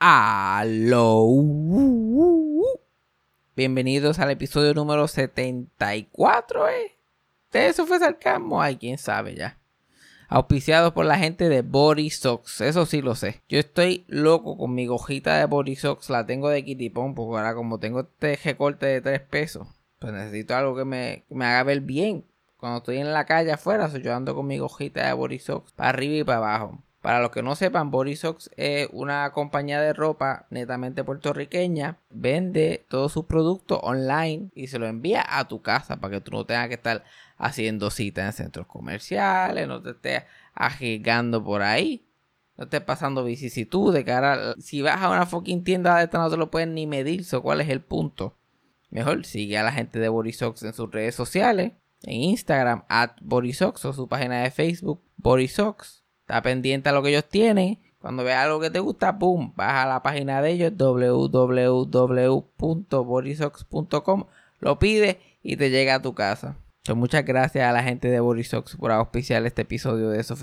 Aló. Bienvenidos al episodio número 74, ¿eh? Eso fue sarcasmo. Ay, quién sabe ya. Auspiciados por la gente de Body. Eso sí lo sé. Yo estoy loco con mi gojita de Body. La tengo de Kitty Pong. Porque ahora, como tengo este recorte de 3 pesos, pues necesito algo que me, me haga ver bien. Cuando estoy en la calle afuera, yo ando con mi gojita de Body para arriba y para abajo. Para los que no sepan, Borisox es una compañía de ropa netamente puertorriqueña. Vende todos sus productos online y se lo envía a tu casa para que tú no tengas que estar haciendo citas en centros comerciales, no te estés arriesgando por ahí. No estés pasando vicisitudes, ahora si vas a una fucking tienda de esta no te lo pueden ni medir, so, ¿cuál es el punto? Mejor sigue a la gente de Borisox en sus redes sociales, en Instagram, at Borisox o su página de Facebook, Borisox Está pendiente a lo que ellos tienen. Cuando veas algo que te gusta, ¡pum! Vas a la página de ellos, www.borisox.com, lo pides y te llega a tu casa. muchas gracias a la gente de Borisox por auspiciar este episodio de Eso.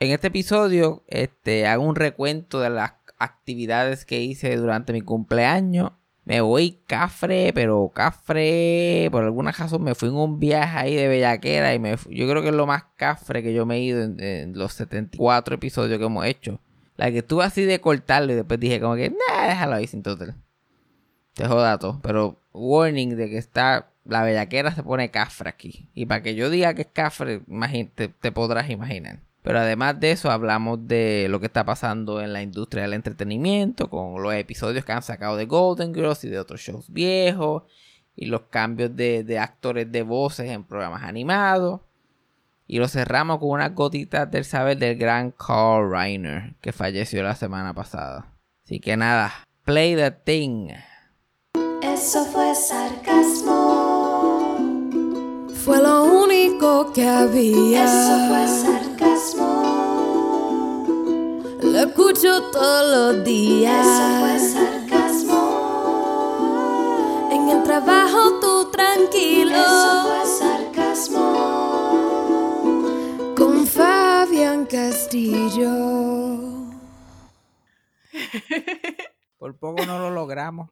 En este episodio este, hago un recuento de las actividades que hice durante mi cumpleaños me voy cafre, pero cafre, por alguna razón me fui en un viaje ahí de bellaquera y me yo creo que es lo más cafre que yo me he ido en, los 74 episodios que hemos hecho. La que estuve así de cortarlo y después dije como que, nah, déjalo ahí sin total. Te joda todo, pero warning de que está, la bellaquera se pone cafre aquí. Y para que yo diga que es cafre, te podrás imaginar. Pero además de eso hablamos de lo que está pasando en la industria del entretenimiento, con los episodios que han sacado de Golden Girls y de otros shows viejos, y los cambios de, actores de voces en programas animados. Y lo cerramos con unas gotitas del saber del gran Carl Reiner, que falleció la semana pasada. Así que nada, play the thing. Eso fue sarcasmo. Fue lo único que había. Eso fue sarcasmo. Lo escucho todos los días. Eso fue sarcasmo. En el trabajo tú tranquilo. Eso fue sarcasmo. Con Fabián Castillo. Por poco no lo logramos.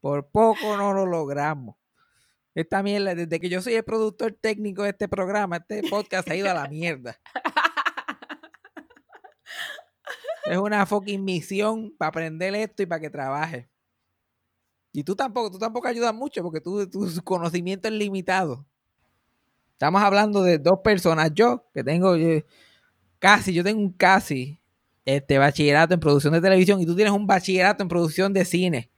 Por poco no lo logramos. Esta mierda, desde que yo soy el productor técnico de este programa, este podcast ha ido a la mierda. Es una fucking misión para aprender esto y para que trabaje. Y tú tampoco, tú tampoco ayudas mucho porque tu conocimiento es limitado. Estamos hablando de dos personas. Yo, que tengo casi, yo tengo un casi este bachillerato en producción de televisión y tú tienes un bachillerato en producción de cine.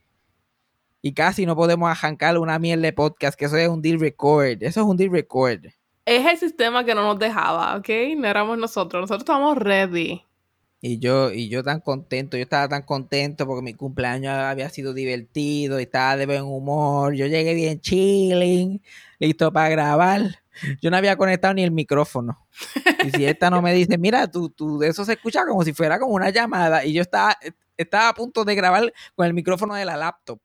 Y casi no podemos arrancar una miel de podcast, que eso es un deal record. Eso es un deal record. Es el sistema que no nos dejaba, ¿ok? No éramos nosotros. Nosotros estábamos ready. Y yo, y yo tan contento, yo estaba tan contento porque mi cumpleaños había sido divertido estaba de buen humor. Yo llegué bien chilling, listo para grabar. Yo no había conectado ni el micrófono. Y si esta no me dice, mira, tú, tú, de eso se escucha como si fuera como una llamada. Y yo estaba, estaba a punto de grabar con el micrófono de la laptop.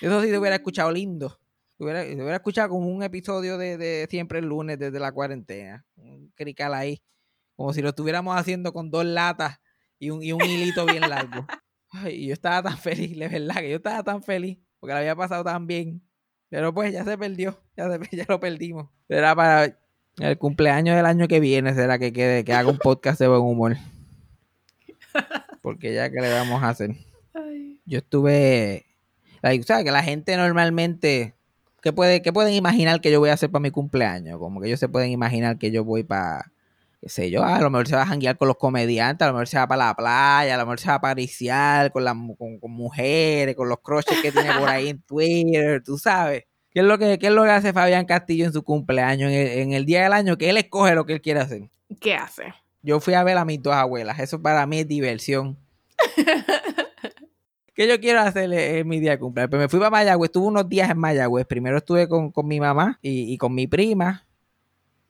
Eso sí te hubiera escuchado lindo. Te hubiera, hubiera escuchado como un episodio de, de Siempre el lunes desde la cuarentena. Un crical ahí. Como si lo estuviéramos haciendo con dos latas y un, y un hilito bien largo. Ay, yo estaba tan feliz, de verdad, que yo estaba tan feliz, porque lo había pasado tan bien. Pero pues ya se perdió, ya, ya lo perdimos. Será para el cumpleaños del año que viene, será que quede, que haga un podcast de buen humor. Porque ya que le vamos a hacer. Yo estuve. ¿Sabes? Que la gente normalmente. ¿qué, puede, ¿Qué pueden imaginar que yo voy a hacer para mi cumpleaños? Como que ellos se pueden imaginar que yo voy para qué sé yo, a lo mejor se va a janguear con los comediantes, a lo mejor se va para la playa, a lo mejor se va a pariciar con, las con, mujeres, con los croches que tiene por ahí en Twitter, tú sabes. ¿Qué es, lo que, es lo que hace Fabián Castillo en su cumpleaños, en el, día del año, que él escoge lo que él quiere hacer? ¿Qué hace? Yo fui a ver a mis dos abuelas, eso para mí es diversión. ¿Qué yo quiero hacer en mi día de cumpleaños? Pues me fui para Mayagüez, estuve unos días en Mayagüez. Primero estuve con, mi mamá y, y, con mi prima.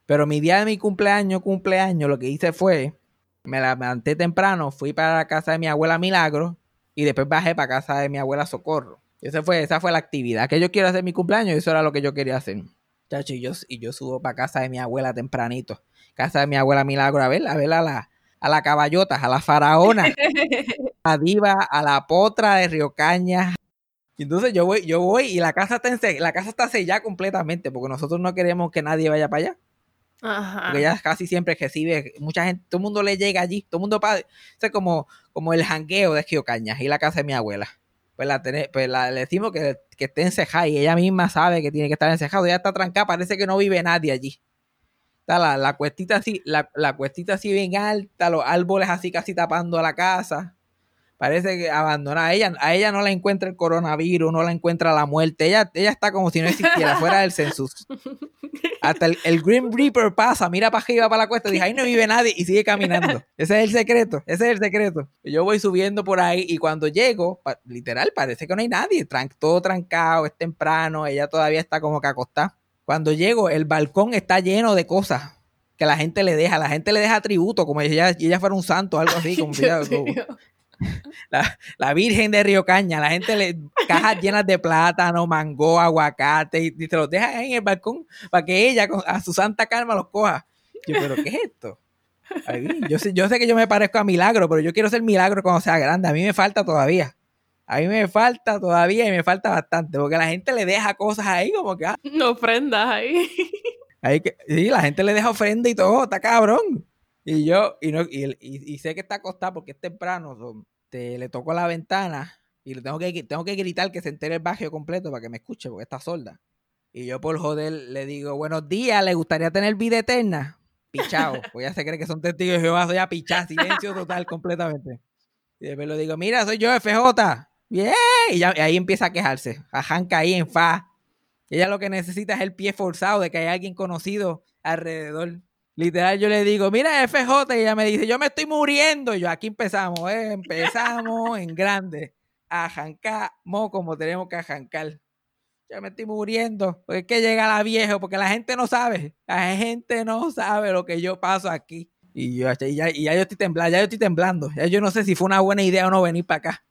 Pero mi día de mi cumpleaños, cumpleaños, lo que hice fue, me levanté temprano, fui para la casa de mi abuela Milagro y después bajé para casa de mi abuela Socorro. Esa fue, esa fue la actividad que yo quiero hacer mi cumpleaños y eso era lo que yo quería hacer. Chacho, y yo, y yo subo para casa de mi abuela tempranito. Casa de mi abuela Milagro a ver, a ver a la, a la caballota, a la faraona, a la diva, a la potra de Río Cañas. Y entonces yo voy, yo voy y la casa está en- la casa está sellada completamente, porque nosotros no queremos que nadie vaya para allá. Ajá. Porque ella casi siempre recibe, mucha gente, todo el mundo le llega allí, todo el mundo para, es como, como el jangueo de Cañas y la casa de mi abuela. Pues la, tene- pues la le decimos que, que esté encejada y ella misma sabe que tiene que estar encejada. Ella está trancada, parece que no vive nadie allí. Está la, la cuestita así, la, la cuestita así bien alta, los árboles así casi tapando a la casa. Parece que abandonada. A ella, a ella no la encuentra el coronavirus, no la encuentra la muerte. Ella, ella está como si no existiera, fuera del census. Hasta el, el Grim Reaper pasa, mira para arriba, para la cuesta, dice, ahí no vive nadie y sigue caminando. Ese es el secreto, ese es el secreto. Yo voy subiendo por ahí y cuando llego, pa- literal, parece que no hay nadie, tran- todo trancado, es temprano, ella todavía está como que acostada. Cuando llego, el balcón está lleno de cosas que la gente le deja, la gente le deja tributo, como si ella, ella fuera un santo o algo así, como si ella- Dios como- mío. la, la Virgen de Río Caña, la gente le cajas llenas de plátano, mango, aguacate y, y te los dejan ahí en el balcón para que ella con- a su santa calma los coja. Yo, pero ¿qué es esto? Ay, yo, sé, yo sé que yo me parezco a Milagro, pero yo quiero ser Milagro cuando sea grande. A mí me falta todavía. A mí me falta todavía y me falta bastante, porque la gente le deja cosas ahí como que, ah, No ofrendas ahí. hay que, sí, la gente le deja ofrenda y todo, está cabrón. Y yo, y, no, y, y- sé que está acostado porque es temprano, te, le toco la ventana y le tengo que, tengo que gritar que se entere el barrio completo para que me escuche porque está sorda. Y yo por joder le digo, buenos días, ¿le gustaría tener vida eterna? Pichao, pues ya se cree que son testigos de Jehová, soy a pichar, silencio total completamente. Y después le digo, mira, soy yo, FJ. Bien, y, ya- ahí empieza a quejarse, a janca ahí en fa. Ella lo que necesita es el pie forzado de que hay alguien conocido alrededor. Literal, yo le digo, mira FJ, y ella me dice, yo me estoy muriendo. Y yo, aquí empezamos, ¿eh? empezamos en grande. A jancamos como tenemos que jancar. Yo me estoy muriendo. Porque es que llega la vieja, porque la gente no sabe. La gente no sabe lo que yo paso aquí. Y yo, ya, ya yo estoy temblando, ya yo estoy temblando. Ya yo no sé si fue una buena idea o no venir para acá.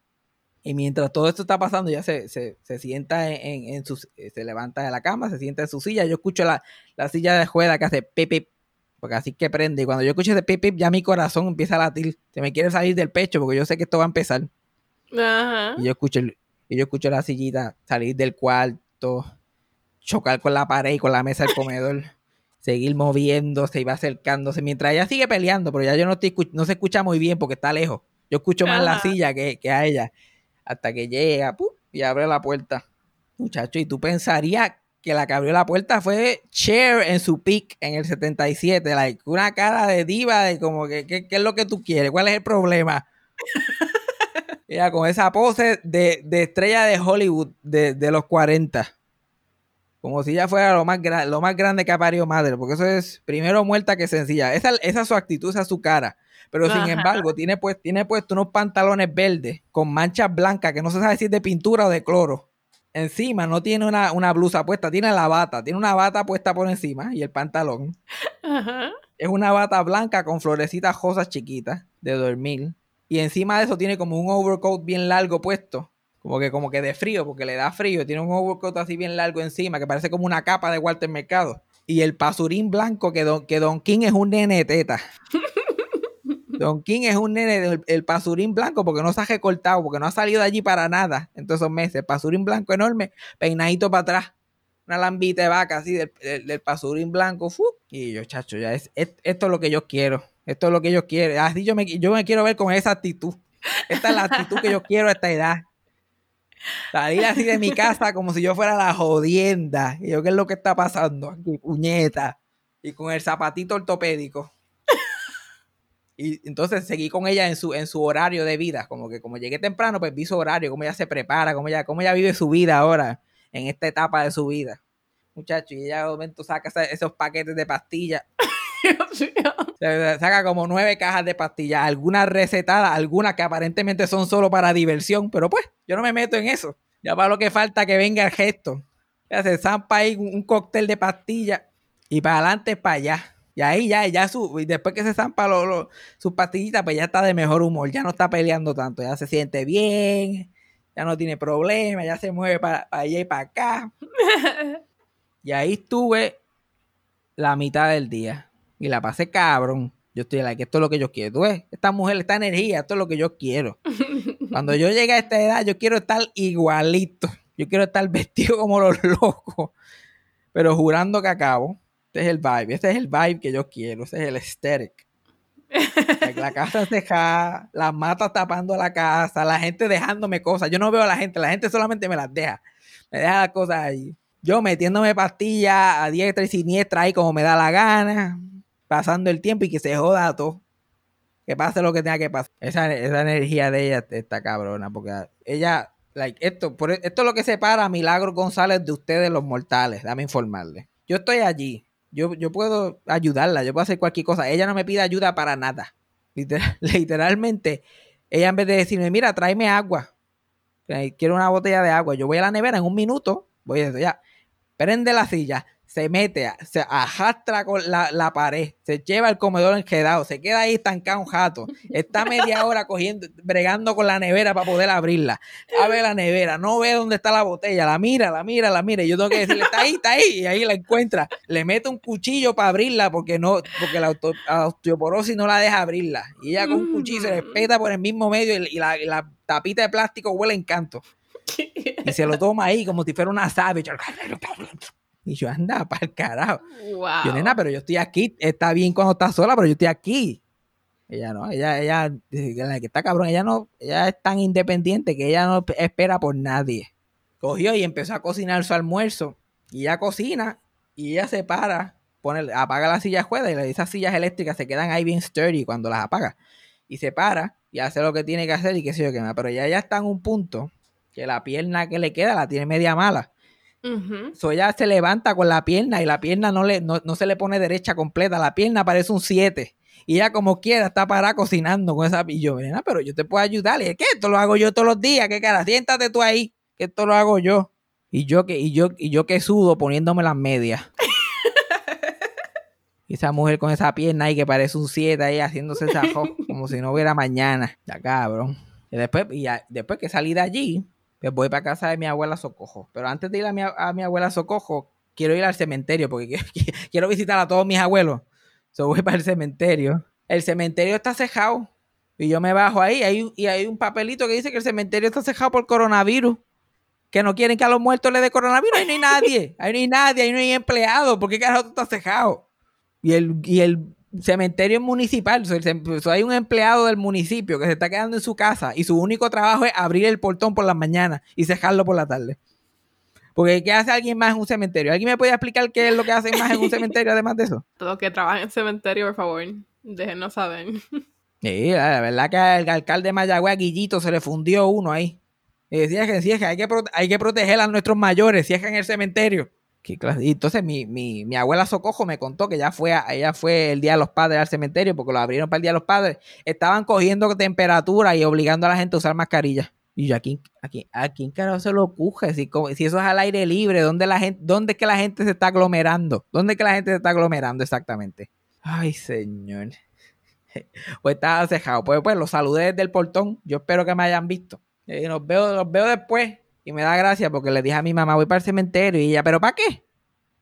Y mientras todo esto está pasando, ya se, se, se sienta en, en, en su, se levanta de la cama, se sienta en su silla. Yo escucho la, la silla de juega que hace pip, pip, porque así que prende. Y cuando yo escucho ese pip, pip, ya mi corazón empieza a latir. Se me quiere salir del pecho porque yo sé que esto va a empezar. Ajá. Y yo escucho, el- y yo escucho la sillita salir del cuarto, chocar con la pared y con la mesa del comedor, seguir moviéndose y va acercándose mientras ella sigue peleando, pero ya yo no, estoy, no se escucha muy bien porque está lejos. Yo escucho más la silla que, que a ella. Hasta que llega ¡pum! y abre la puerta. Muchacho, y tú pensarías que la que abrió la puerta fue Cher en su pick en el 77. Like, una cara de diva de como que, ¿qué, qué es lo que tú quieres? ¿Cuál es el problema? Ella con esa pose de, de estrella de Hollywood de, de los 40. Como si ella fuera lo más, lo más grande que ha parido madre. Porque eso es primero muerta que sencilla. Esa, esa es su actitud, esa es su cara. Pero sin embargo, tiene, pues, tiene puesto unos pantalones verdes con manchas blancas que no se sabe si es de pintura o de cloro. Encima no tiene una, una blusa puesta, tiene la bata. Tiene una bata puesta por encima y el pantalón. Ajá. Es una bata blanca con florecitas rosas chiquitas de dormir. Y encima de eso tiene como un overcoat bien largo puesto. Como que, como que de frío, porque le da frío. Tiene un overcoat así bien largo encima, que parece como una capa de Walter Mercado. Y el pasurín blanco, que Don, que Don King es un nene teta. Don King es un nene, del- el pasurín blanco, porque no se ha recortado, porque no ha salido de allí para nada en todos esos meses. Pasurín blanco enorme, peinadito para atrás. Una lambita de vaca así del, del, pasurín blanco. ¡fu! Y yo, chacho, ya es, es- esto es lo que yo quiero. Esto es lo que yo quiero. Así yo me, yo me quiero ver con esa actitud. Esta es la actitud que yo quiero a esta edad. Salir así de mi casa como si yo fuera la jodienda. Y yo, ¿qué es lo que está pasando aquí? Puñeta. Y con el zapatito ortopédico. Y entonces seguí con ella en su, en su horario de vida. Como que como llegué temprano, pues vi su horario, cómo ella se prepara, cómo ella, cómo ella vive su vida ahora, en esta etapa de su vida. Muchacho, y ella de momento saca esos paquetes de pastillas. Saca como nueve cajas de pastillas, algunas recetadas, algunas que aparentemente son solo para diversión, pero pues yo no me meto en eso. Ya para lo que falta que venga el gesto. Ya se zampa ahí un, un cóctel de pastillas y para adelante para allá. Y ahí ya, ya su, y después que se zampa lo- lo- sus pastillitas, pues ya está de mejor humor, ya no está peleando tanto, ya se siente bien, ya no tiene problemas, ya se mueve para, para allá y para acá. Y ahí estuve la mitad del día. Y la pasé cabrón. Yo estoy like, esto es lo que yo quiero. ¿Tú ves? Esta mujer, esta energía, esto es lo que yo quiero. Cuando yo llegue a esta edad, yo quiero estar igualito. Yo quiero estar vestido como los locos. Pero jurando que acabo. Este es el vibe. Este es el vibe que yo quiero. Este es el aesthetic. La casa dejada, las matas tapando la casa, la gente dejándome cosas. Yo no veo a la gente, la gente solamente me las deja. Me deja las cosas ahí. Yo metiéndome pastillas a diestra y siniestra ahí como me da la gana, pasando el tiempo y que se joda todo. Que pase lo que tenga que pasar. Esa, esa energía de ella está cabrona, porque ella, like, esto, por, esto es lo que separa a Milagro González de ustedes los mortales, dame informarle. Yo estoy allí, yo, yo puedo ayudarla, yo puedo hacer cualquier cosa. Ella no me pide ayuda para nada. Literal- literalmente, ella en vez de decirme, mira, tráeme agua, eh, quiero una botella de agua, yo voy a la nevera en un minuto, voy a decir, ya, prende la silla, se mete, se arrastra con la, la pared, se lleva el comedor enjedado, se queda ahí estancado un jato, está media hora cogiendo, bregando con la nevera para poder abrirla, abre la nevera, no ve dónde está la botella, la mira, la mira, la mira, y yo tengo que decirle, está ahí, está ahí, y ahí la encuentra, le mete un cuchillo para abrirla porque no, porque la, auto- la osteoporosis no la deja abrirla, y ella con un cuchillo se le peta por el mismo medio y, y la, y la tapita de plástico huele encanto. Y se lo toma ahí como si fuera una savage. Y yo, anda, para el carajo. wow. Yo, nena, pero yo estoy aquí. Está bien cuando estás sola, pero yo estoy aquí. Ella no, ella, ella, la que está cabrón, ella no, ella es tan independiente que ella no espera por nadie. Cogió y empezó a cocinar su almuerzo. Y ella cocina y ella se para, pone, apaga la silla de juega y esas sillas eléctricas se quedan ahí bien sturdy cuando las apaga. Y se para y hace lo que tiene que hacer y qué sé yo qué más. Pero ya, ya está en un punto que la pierna que le queda la tiene media mala. So ella se levanta con la pierna y la pierna no, le, no, no se le pone derecha completa. La pierna parece un 7. Y ella como quiera está parada cocinando con esa... Y yo, nena, pero yo te puedo ayudar. Y es que esto lo hago yo todos los días. ¿Qué cara? Siéntate tú ahí, que esto lo hago yo. Y yo que, y yo, y yo que sudo poniéndome las medias. y esa mujer con esa pierna ahí que parece un 7 ahí haciéndose esa como si no hubiera mañana. Ya cabrón. Y después, y ya- después que salí de allí, voy para casa de mi abuela Socojo. Pero antes de ir a mi, a mi abuela Socojo, quiero ir al cementerio porque quiero, visitar a todos mis abuelos. So voy para el cementerio. El cementerio está cejado. Y yo me bajo ahí hay, y hay un papelito que dice que el cementerio está cejado por coronavirus. Que no quieren que a los muertos les dé coronavirus. Ahí no hay nadie. Ahí no hay nadie. Ahí no hay empleado. ¿Por qué carajo está cejado? Y el, y el cementerio municipal. Hay un empleado del municipio que se está quedando en su casa y su único trabajo es abrir el portón por las mañanas y cejarlo por la tarde. Porque ¿qué hace alguien más en un cementerio? ¿Alguien me puede explicar qué es lo que hacen más en un cementerio además de eso? Los que trabajan en cementerio, por favor, déjenos saber. Sí, la verdad que al alcalde de Mayagüez, Guillito, se le fundió uno ahí. Y decía que, es que hay que, hay que proteger a nuestros mayores, si es que en el cementerio. ¿Qué clase? Y entonces mi, mi, mi abuela Socojo me contó que ya fue, ella fue el Día de los Padres al cementerio, porque lo abrieron para el Día de los Padres. Estaban cogiendo temperatura y obligando a la gente a usar mascarilla. Y yo, ¿a quién, a quién, carajo se lo ocurre? Si, si eso es al aire libre, ¿dónde, la gente, ¿dónde es que la gente se está aglomerando? ¿Dónde es que la gente se está aglomerando exactamente? Ay, señor. Pues estaba cejado. Pues, pues los saludé desde el portón. Yo espero que me hayan visto. Los veo, los veo después. Y me da gracia porque le dije a mi mamá, voy para el cementerio. Y ella, ¿pero para qué?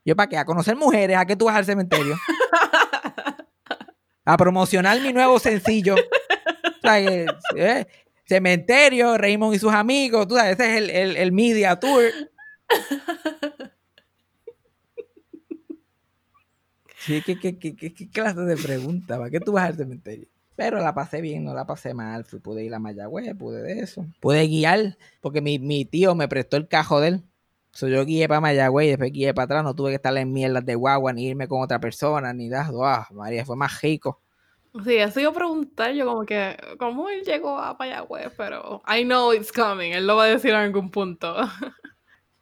Yo, ¿para qué? A conocer mujeres. ¿A qué tú vas al cementerio? a promocionar mi nuevo sencillo. O sea, que, eh, cementerio, Raymond y sus amigos. Tú sabes, ese es el, el, el media tour. Sí, ¿qué, qué, qué, qué- qué clase de pregunta? ¿Para qué tú vas al cementerio? Pero la pasé bien, no la pasé mal. Fui, pude ir a Mayagüez, pude de eso. Pude guiar, porque mi, mi tío me prestó el cajo de él. So, yo guié para Mayagüez y después guié para atrás. No tuve que estar en mierdas de guagua, ni irme con otra persona, ni nada. Ah, María, fue más rico. Sí, eso iba a preguntar yo como que, ¿cómo él llegó a Mayagüez? Pero I know it's coming, él lo va a decir en algún punto.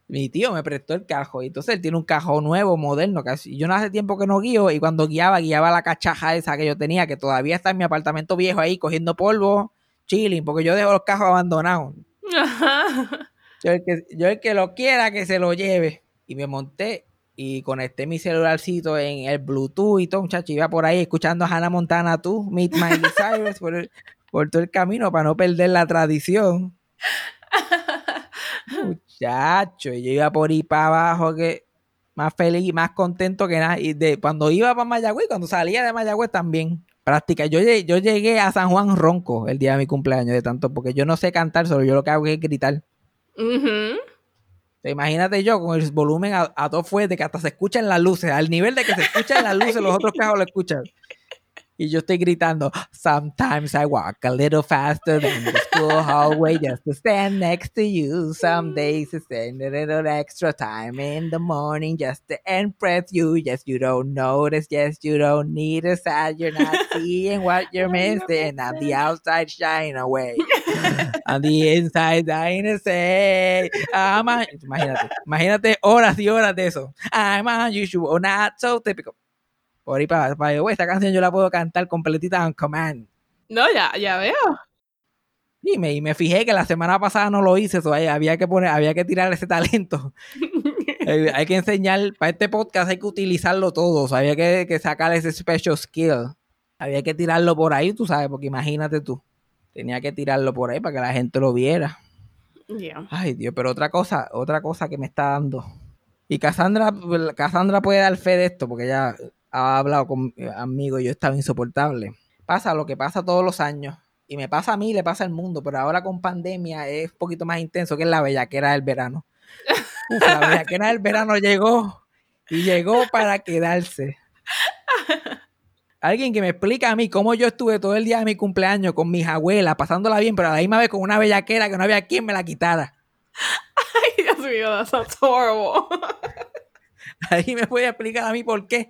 Mi tío me prestó el cajo y entonces él tiene un cajo nuevo, moderno. Casi. Yo no hace tiempo que no guío y cuando guiaba, guiaba la cachaja esa que yo tenía, que todavía está en mi apartamento viejo ahí cogiendo polvo, chilling, porque yo dejo los cajos abandonados. Ajá. Yo el, que, yo el que lo quiera que se lo lleve. Y me monté y conecté mi celularcito en el Bluetooth y todo, muchacho. Iba por ahí escuchando a Hannah Montana tú, Meet My Cyrus, por, el- por todo el camino para no perder la tradición. Muchacho, y yo iba por ahí para abajo que más feliz y más contento que nada. Y de, cuando iba para Mayagüez, cuando salía de Mayagüez también. práctica. Yo, yo llegué a San Juan ronco el día de mi cumpleaños, de tanto, porque yo no sé cantar, solo yo lo que hago es gritar. Ujú. Te Imagínate yo con el volumen a, a todo fuerte, que hasta se escuchan las luces, al nivel de que se escuchan las luces, los otros carros lo escuchan. Y yo estoy gritando, sometimes I walk a little faster than the school hallway just to stand next to you. Some days I spend a little extra time in the morning just to impress you. Yes, you don't notice. Yes, you don't need a sad. You're not seeing what you're missing. On the outside, shine away. On the inside, dying to say, I'm un- Imagínate, imagínate horas y horas de eso. I'm unusual, not so typical. Por ahí para, para esta canción yo la puedo cantar completita on command. No, ya, ya veo. Y me, y me fijé que la semana pasada no lo hice, so, había que poner, había que tirar ese talento. Eh, hay que enseñar, para este podcast hay que utilizarlo todo, había que, que sacar ese special skill. Había que tirarlo por ahí, tú sabes, porque imagínate tú. Tenía que tirarlo por ahí para que la gente lo viera. Yeah. Ay, Dios, pero otra cosa, otra cosa que me está dando. Y Cassandra, Cassandra puede dar fe de esto, porque ella ha hablado conmigo y yo estaba insoportable. Pasa lo que pasa todos los años. Y me pasa a mí, le pasa al mundo, pero ahora con pandemia es un poquito más intenso, que es la bellaquera del verano. Uf, la bellaquera del verano llegó y llegó para quedarse. Alguien que me explica a mí cómo yo estuve todo el día de mi cumpleaños con mis abuelas, pasándola bien, pero a la misma vez con una bellaquera que no había quien me la quitara. Ay, Dios mío, that sounds horrible. Ahí me puede explicar a mí por qué.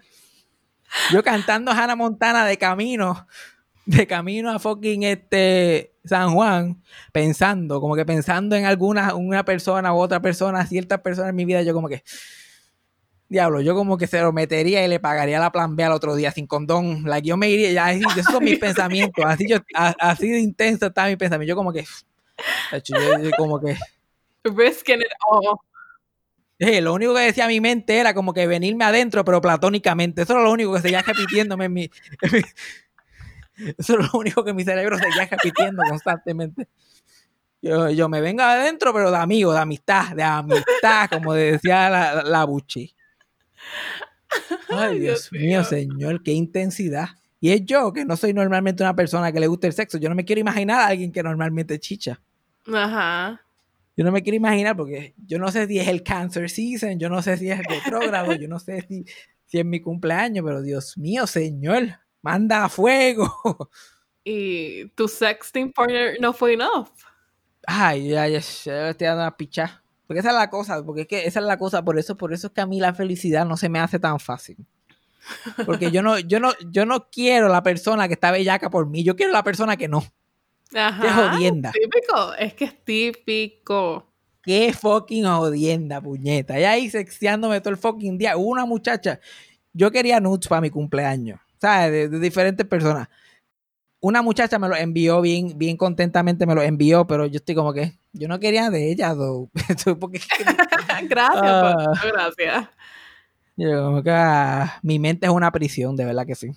Yo cantando Hannah Montana de camino, de camino a fucking este San Juan, pensando, como que pensando en alguna una persona u otra persona, ciertas personas en mi vida, yo como que, diablo, yo como que se lo metería y le pagaría la plan B al otro día sin condón. Like, yo me iría, ya, así, esos son mis pensamientos, así, yo, a- así de intenso estaba mi pensamiento. Yo como que, yo- yo como que, Risking it all. Eh, lo único que decía mi mente era como que venirme adentro, pero platónicamente. Eso era lo único que seguía repitiéndome en mi. en mi- eso es lo único que mi cerebro seguía repitiendo constantemente. Yo, yo me vengo adentro, pero de amigo, de amistad, de amistad, como decía la, la, Buchi. Ay, Ay, Dios Dios mío, mío. señor, qué intensidad. Y es yo, que no soy normalmente una persona que le gusta el sexo. Yo no me quiero imaginar a alguien que normalmente chicha. Ajá. Yo no me quiero imaginar porque yo no sé si es el cancer season, yo no sé si es retrógrado, yo no sé si, si es mi cumpleaños, pero Dios mío, señor, manda a fuego. Y tu sexting partner no fue enough. Ay, ya, ya, ya estoy dando una picha. Porque esa es la cosa, porque es que esa es la cosa, por eso, por eso es que a mí la felicidad no se me hace tan fácil. Porque yo no, yo no, yo no quiero la persona que está bellaca por mí, yo quiero la persona que no. Ajá. Qué jodienda. Típico. Es que es típico. Qué fucking jodienda, puñeta. Y ahí sexteándome todo el fucking día. Hubo una muchacha, yo quería nudes para mi cumpleaños, ¿sabes? De, de diferentes personas. Una muchacha me lo envió bien, bien contentamente, me lo envió, pero yo estoy como que, yo no quería de ella, though. Porque gracias. Paco, gracias. yo como que, ah, mi mente es una prisión, de verdad que sí.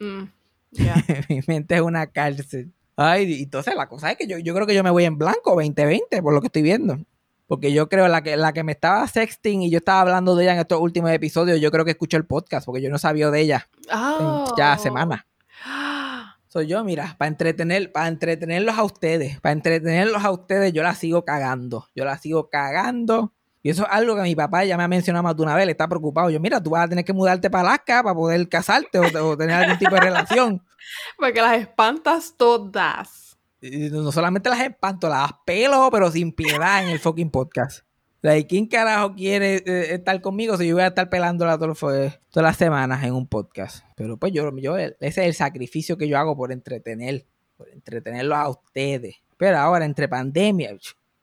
Mm, mi mente es una cárcel. Ay, entonces la cosa es que yo, yo creo que yo me voy en blanco 2020, por lo que estoy viendo. Porque yo creo la que la que me estaba sexting y yo estaba hablando de ella en estos últimos episodios, yo creo que escuchó el podcast, porque yo no sabía de ella en Oh. ya semanas. Soy yo, mira, para entretener, para entretenerlos a ustedes, para entretenerlos a ustedes, yo la sigo cagando. Yo la sigo cagando. Y eso es algo que mi papá ya me ha mencionado más de una vez, le está preocupado. Yo, mira, tú vas a tener que mudarte para Alaska para poder casarte o, o tener algún tipo de relación. Porque las espantas todas. Y no solamente las espanto, las pelo, pero sin piedad en el fucking podcast. Like, ¿Quién carajo quiere eh, estar conmigo si yo voy a estar pelándola todo- todas las semanas en un podcast? Pero pues yo, yo, ese es el sacrificio que yo hago por entretener, por entretenerlos a ustedes. Pero ahora, entre pandemia,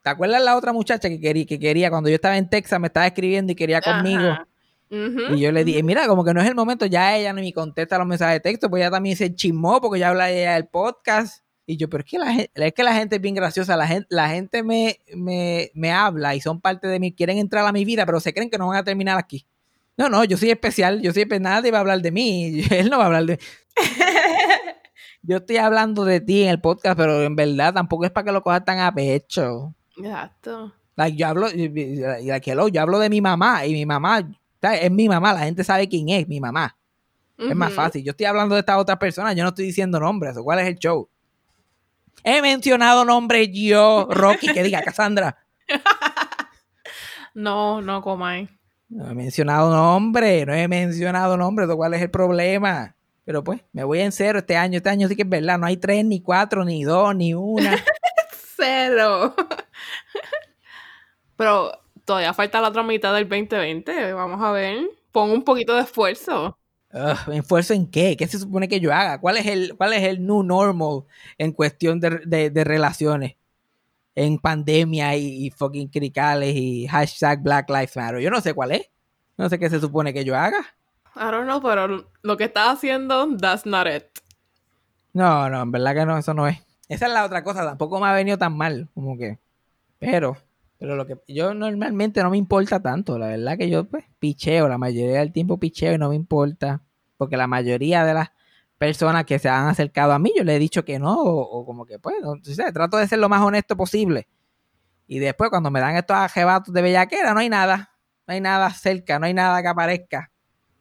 ¿te acuerdas la otra muchacha que quería, que quería cuando yo estaba en Texas, me estaba escribiendo y quería conmigo? Ajá. Y yo le dije, mira, como que no es el momento, ya ella no me contesta los mensajes de texto, pues ella también se chismó porque ya habla ella del podcast. Y yo, pero es que la gente, es que la gente es bien graciosa, la gente, la gente me, me, me habla y son parte de mí, quieren entrar a mi vida, pero se creen que no van a terminar aquí. No, no, yo soy especial, yo soy nadie va a hablar de mí, él no va a hablar de Yo estoy hablando de ti en el podcast, pero en verdad tampoco es para que lo cojas tan a pecho. Exacto. Like, yo hablo, like, hello, yo hablo de mi mamá y mi mamá, es mi mamá, la gente sabe quién es mi mamá. Es más fácil. Yo estoy hablando de estas otras personas, yo no estoy diciendo nombres. ¿Cuál es el show? He mencionado nombres yo, Rocky, que diga Cassandra. No, no comáis. No he mencionado nombre, no he mencionado nombre, ¿cuál es el problema? Pero pues, me voy en cero este año. Este año sí que es verdad, no hay tres, ni cuatro, ni dos, ni una. Cero. Pero todavía falta la otra mitad del 2020. Vamos a ver. Pon un poquito de esfuerzo. ¿Me esfuerzo en qué? ¿Qué se supone que yo haga? ¿Cuál es el, cuál es el new normal en cuestión de, de- de relaciones? En pandemia y, y fucking cricales y hashtag Black Lives Matter. Yo no sé cuál es. No sé qué se supone que yo haga. I don't know, pero lo que estás haciendo, that's not it. No, no, en verdad que no, eso no es. Esa es la otra cosa, tampoco me ha venido tan mal, como que. Pero, pero lo que yo normalmente no me importa tanto, la verdad que yo pues picheo, la mayoría del tiempo picheo y no me importa, porque la mayoría de las personas que se han acercado a mí, yo le he dicho que no, o, o como que pues, no, sabes, trato de ser lo más honesto posible. Y después cuando me dan estos ajebatos de bellaquera, no hay nada, no hay nada cerca, no hay nada que aparezca.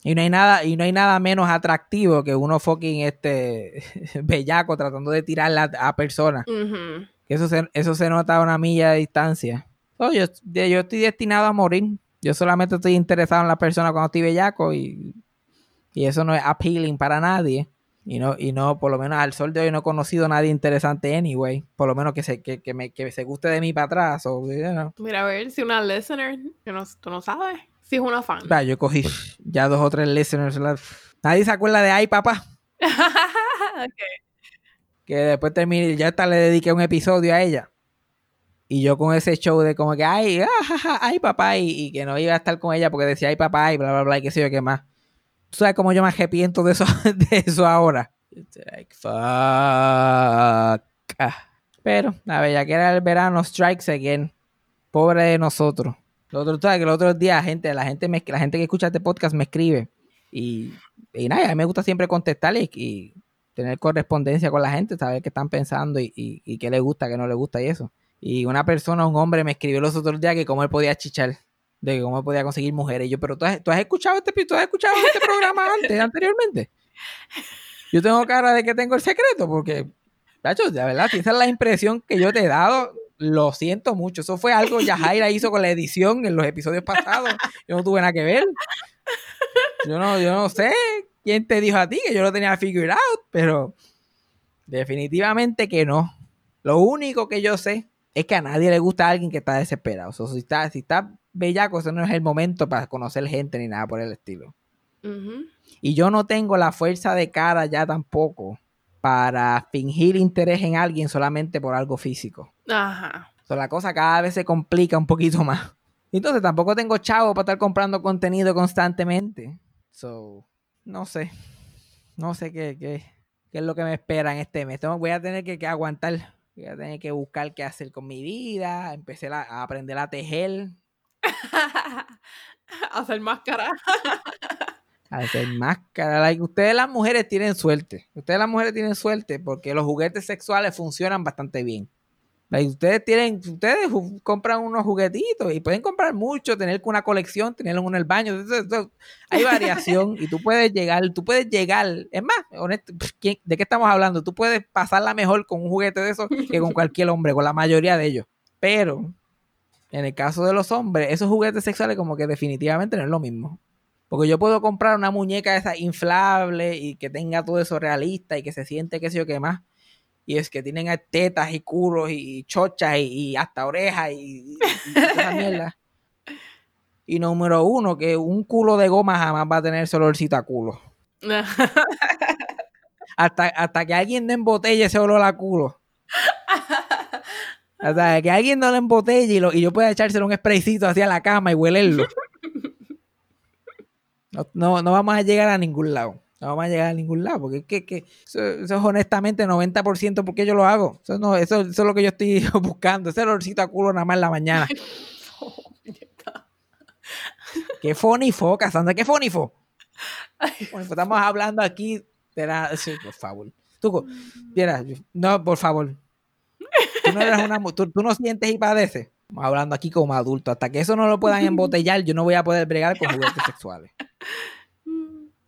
Y no hay nada, y no hay nada menos atractivo que uno fucking este bellaco tratando de tirarla a, personas. Que eso se, eso se nota a una milla de distancia. Oh, yo, yo estoy destinado a morir. Yo solamente estoy interesado en la persona cuando estoy bellaco y, y eso no es appealing para nadie. Y no, y no, por lo menos al sol de hoy no he conocido a nadie interesante anyway. Por lo menos que se, que, que me, que se guste de mí para atrás. O, you know. Mira, a ver si una listener, que no, tú no sabes, si es una fan. Va, yo cogí ya dos o tres listeners. la- Nadie se acuerda de ay, papá. Ok. que después terminé, ya hasta le dediqué un episodio a ella. Y yo con ese show de como que, ay, ah, ja, ay, papá, y, que no iba a estar con ella porque decía, ay, papá, y bla, bla, bla, y qué sé yo qué más. ¿Tú sabes cómo yo me arrepiento de eso, de eso ahora? It's like, fuck. Ah. Pero la bellaquera del verano strikes again. Pobre de nosotros. Lo otro, tú sabes que los otros días gente, la gente, me, la gente que escucha este podcast me escribe. Y, y nada, a mí me gusta siempre contestarle y, tener correspondencia con la gente, saber qué están pensando y, y, qué le gusta, qué no le gusta y eso. Y una persona, un hombre, me escribió los otros días que cómo él podía chichar, de cómo él podía conseguir mujeres. Y yo, pero tú has, tú has escuchado este, tú has escuchado este programa antes, anteriormente. Yo tengo cara de que tengo el secreto, porque, Tacho, de verdad, si esa es la impresión que yo te he dado, lo siento mucho. Eso fue algo que Yajaira hizo con la edición en los episodios pasados. Yo no tuve nada que ver. Yo no, yo no sé quién te dijo a ti que yo lo tenía figured out, pero definitivamente que no. Lo único que yo sé es que a nadie le gusta a alguien que está desesperado. O sea, si está, si está bellaco, ese no es el momento para conocer gente ni nada por el estilo. Y yo no tengo la fuerza de cara ya tampoco para fingir interés en alguien solamente por algo físico. Ajá. O sea, la cosa cada vez se complica un poquito más. Entonces tampoco tengo chavo para estar comprando contenido constantemente. So, no sé. No sé qué, qué, qué es lo que me espera en este mes. Tengo- voy a tener que, que aguantar. Voy a tener que buscar qué hacer con mi vida. Empecé a, a aprender a tejer. Hacer máscara. A hacer máscara. Like, ustedes las mujeres tienen suerte. Ustedes las mujeres tienen suerte porque los juguetes sexuales funcionan bastante bien. Like, ustedes tienen, ustedes compran unos juguetitos y pueden comprar mucho, tener una colección, tenerlo en el baño. Hay variación y tú puedes llegar, tú puedes llegar. Es más, honesto, pff, ¿quién- ¿de qué estamos hablando? Tú puedes pasarla mejor con un juguete de esos que con cualquier hombre, con la mayoría de ellos. Pero en el caso de los hombres, esos juguetes sexuales como que definitivamente no es lo mismo. Porque yo puedo comprar una muñeca esa inflable y que tenga todo eso realista y que se siente qué sé yo qué más. Y es que tienen tetas y culos y chochas y, y hasta orejas y, y- y esa mierda. Y número uno, que un culo de goma jamás va a tener ese olorcito a culo. Hasta, hasta que alguien no embotelle ese olor a culo. Hasta que alguien no lo embotelle y, lo- y yo pueda echárselo un spraycito hacia la cama y huelerlo. No, no, no vamos a llegar a ningún lado. No vamos a llegar a ningún lado. Porque es que, que eso, eso es honestamente 90% porque yo lo hago. Eso, no, eso, eso es lo que yo estoy buscando. Ese olorcito a culo nada más en la mañana. ¿Qué fonifo, Cassandra? ¿Qué fonifo? Bueno, estamos hablando aquí de la... sí, por favor. Tú, mira, yo- no, por favor. Tú no, eres una mu- tú, tú no sientes y padeces. Estamos hablando aquí como adultos. Hasta que eso no lo puedan embotellar, yo no voy a poder bregar con juguetes sexuales.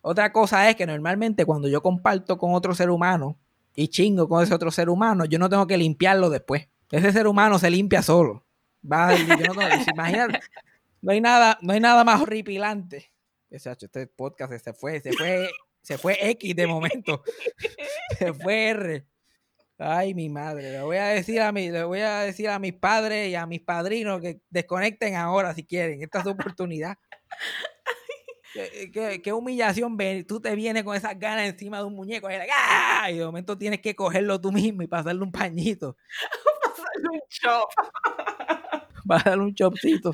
Otra cosa es que normalmente cuando yo comparto con otro ser humano y chingo con ese otro ser humano, yo no tengo que limpiarlo después. Ese ser humano se limpia solo. Imagínate, no hay nada, no hay nada más horripilante. Este podcast se fue, se fue, se fue X de momento. Se fue R. Ay, mi madre. Le voy a decir a mi, le voy a decir a mis padres y a mis padrinos que desconecten ahora si quieren. Esta es su oportunidad. Qué, qué- qué humillación ver, tú te vienes con esas ganas encima de un muñeco y, ¡ah! y de momento tienes que cogerlo tú mismo y pasarle un pañito Pasarle un chop. para darle un chopcito.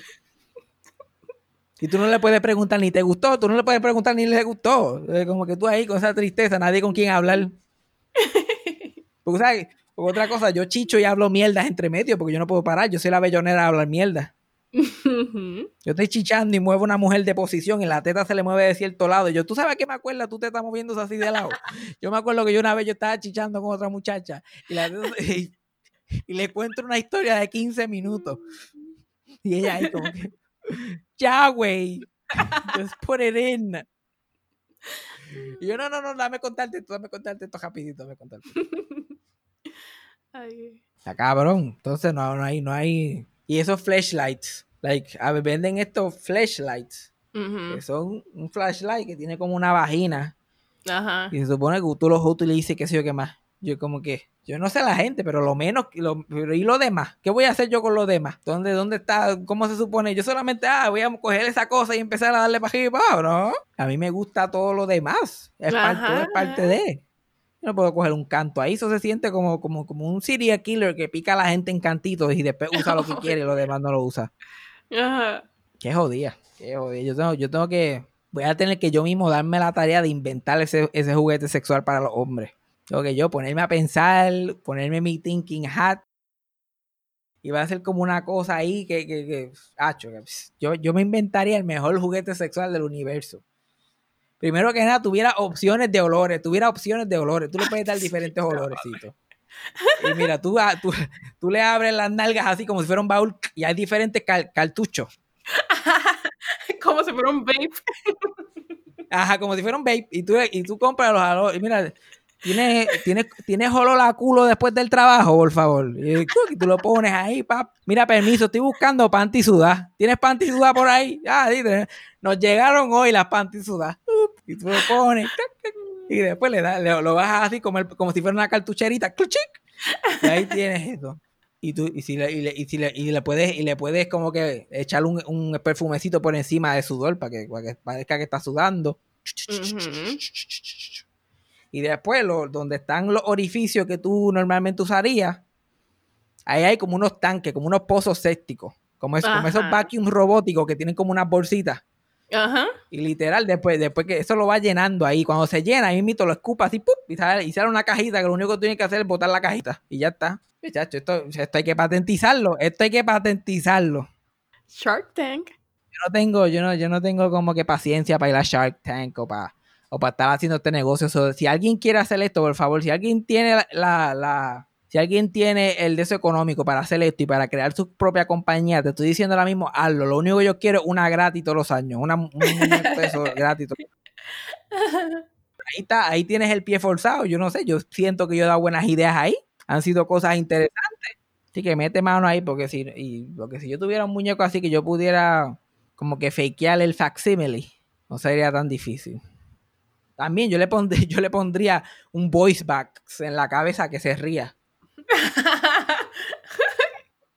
Y tú no le puedes preguntar ni te gustó, tú no le puedes preguntar ni le gustó. Como que tú ahí con esa tristeza, nadie con quien hablar. Porque, ¿sabes? Porque otra cosa, yo chicho y hablo mierdas entre medio porque yo no puedo parar. Yo soy la bellonera de hablar mierda. Yo estoy chichando y muevo una mujer de posición y la teta se le mueve de cierto lado. Y yo, ¿tú sabes qué me acuerdas? Tú te estás moviéndose así de lado. Yo me acuerdo que yo una vez yo estaba chichando con otra muchacha y, la teta se- y, y le cuento una historia de 15 minutos. Y ella ahí como que, ya, güey. Just put it in. Y yo, no, no, no, dame contarte esto, dame contarte esto rapidito, dame contarte. Ay. Está cabrón. Entonces no, no hay, no hay. Y esos flashlights. Like, a ver, venden estos flashlights. Que son un flashlight que tiene como una vagina. Ajá. Y se supone que tú los utilizas, qué sé yo qué más. Yo como que, yo no sé la gente, pero lo menos, lo, pero ¿y lo demás? ¿Qué voy a hacer yo con los demás? ¿Dónde, dónde está? ¿Cómo se supone? Yo solamente, ah, voy a coger esa cosa y empezar a darle para arriba ¿no? A mí me gusta todo lo demás. Es parte, todo es Ajá. parte de. Yo no puedo coger un canto ahí. Eso se siente como, como, como un serial killer que pica a la gente en cantitos y después usa lo que quiere y lo demás no lo usa. Ajá. Qué jodida, qué jodida. Yo tengo, yo tengo que, voy a tener que yo mismo darme la tarea de inventar ese, ese juguete sexual para los hombres. Tengo que yo ponerme a pensar, ponerme mi thinking hat. Y va a ser como una cosa ahí que, que, que acho, que, yo, yo me inventaría el mejor juguete sexual del universo. Primero que nada, tuviera opciones de olores, tuviera opciones de olores. Tú le puedes dar diferentes olorecitos. Y mira, tú, tú, tú le abres las nalgas así como si fuera un baúl y hay diferentes cal- cartuchos. Como si fuera un vape. Ajá, como si fuera un vape. Y tú, y tú compras los olores. Y mira, ¿tienes, tienes, tienes olor a culo después del trabajo, por favor. Y, tú lo pones ahí, pap. Mira, permiso, estoy buscando panty sudá. ¿Tienes panty sudá por ahí? Ah, dice, nos llegaron hoy las panty sudá. Y tú lo pones. Y después le das, le- lo bajas así como, el- como si fuera una cartucherita. Y ahí tienes eso. Y tú, y si le, y le, y si le, y le puedes, y le puedes como que echar un, un perfumecito por encima de sudor para que, para que parezca que está sudando. Ujú. Y después, lo, donde están los orificios que tú normalmente usarías, ahí hay como unos tanques, como unos pozos sépticos. Como, es- como esos vacuum robóticos que tienen como unas bolsitas. Ajá. Y literal, después, después que eso lo va llenando ahí, cuando se llena, ahí mismo lo escupa así, ¡pum! y sale, y sale una cajita que lo único que tiene que hacer es botar la cajita. Y ya está. Muchacho, esto, esto hay que patentizarlo. Esto hay que patentizarlo. Shark Tank. Yo no tengo, yo no, yo no tengo como que paciencia para ir a Shark Tank o para, o para estar haciendo este negocio. So, si alguien quiere hacer esto, por favor, si alguien tiene la, la, la- si alguien tiene el deseo económico para hacer esto y para crear su propia compañía, te estoy diciendo ahora mismo, hazlo. Lo único que yo quiero es una gratis todos los años, una, un muñeco de eso gratis. Ahí está, ahí tienes el pie forzado. Yo no sé, yo siento que yo he dado buenas ideas ahí. Han sido cosas interesantes. Así que mete mano ahí, porque si, y, porque si yo tuviera un muñeco así que yo pudiera como que fakear el facsimile, no sería tan difícil. También yo le, pondría, yo le pondría un voice box en la cabeza que se ría.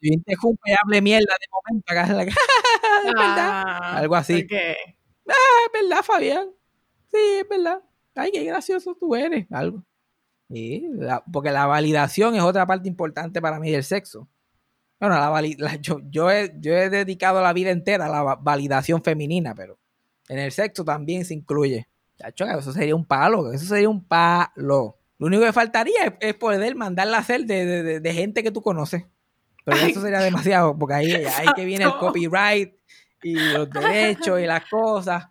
Y interrumpe y hable mierda de momento. la- Ah, Algo así. ¿por qué? es verdad, Fabián. Sí, es verdad. Ay, qué gracioso tú eres. Algo. Sí, la- porque la validación es otra parte importante para mí del sexo. Bueno, la la- yo, yo, he, yo he dedicado la vida entera a la va- validación femenina, pero en el sexo también se incluye. Chacho, eso sería un palo, eso sería un palo. Lo único que faltaría es, es poder mandarla a hacer de, de- de- de gente que tú conoces. Pero eso sería demasiado, porque ahí, ahí que viene el copyright y los derechos y las cosas.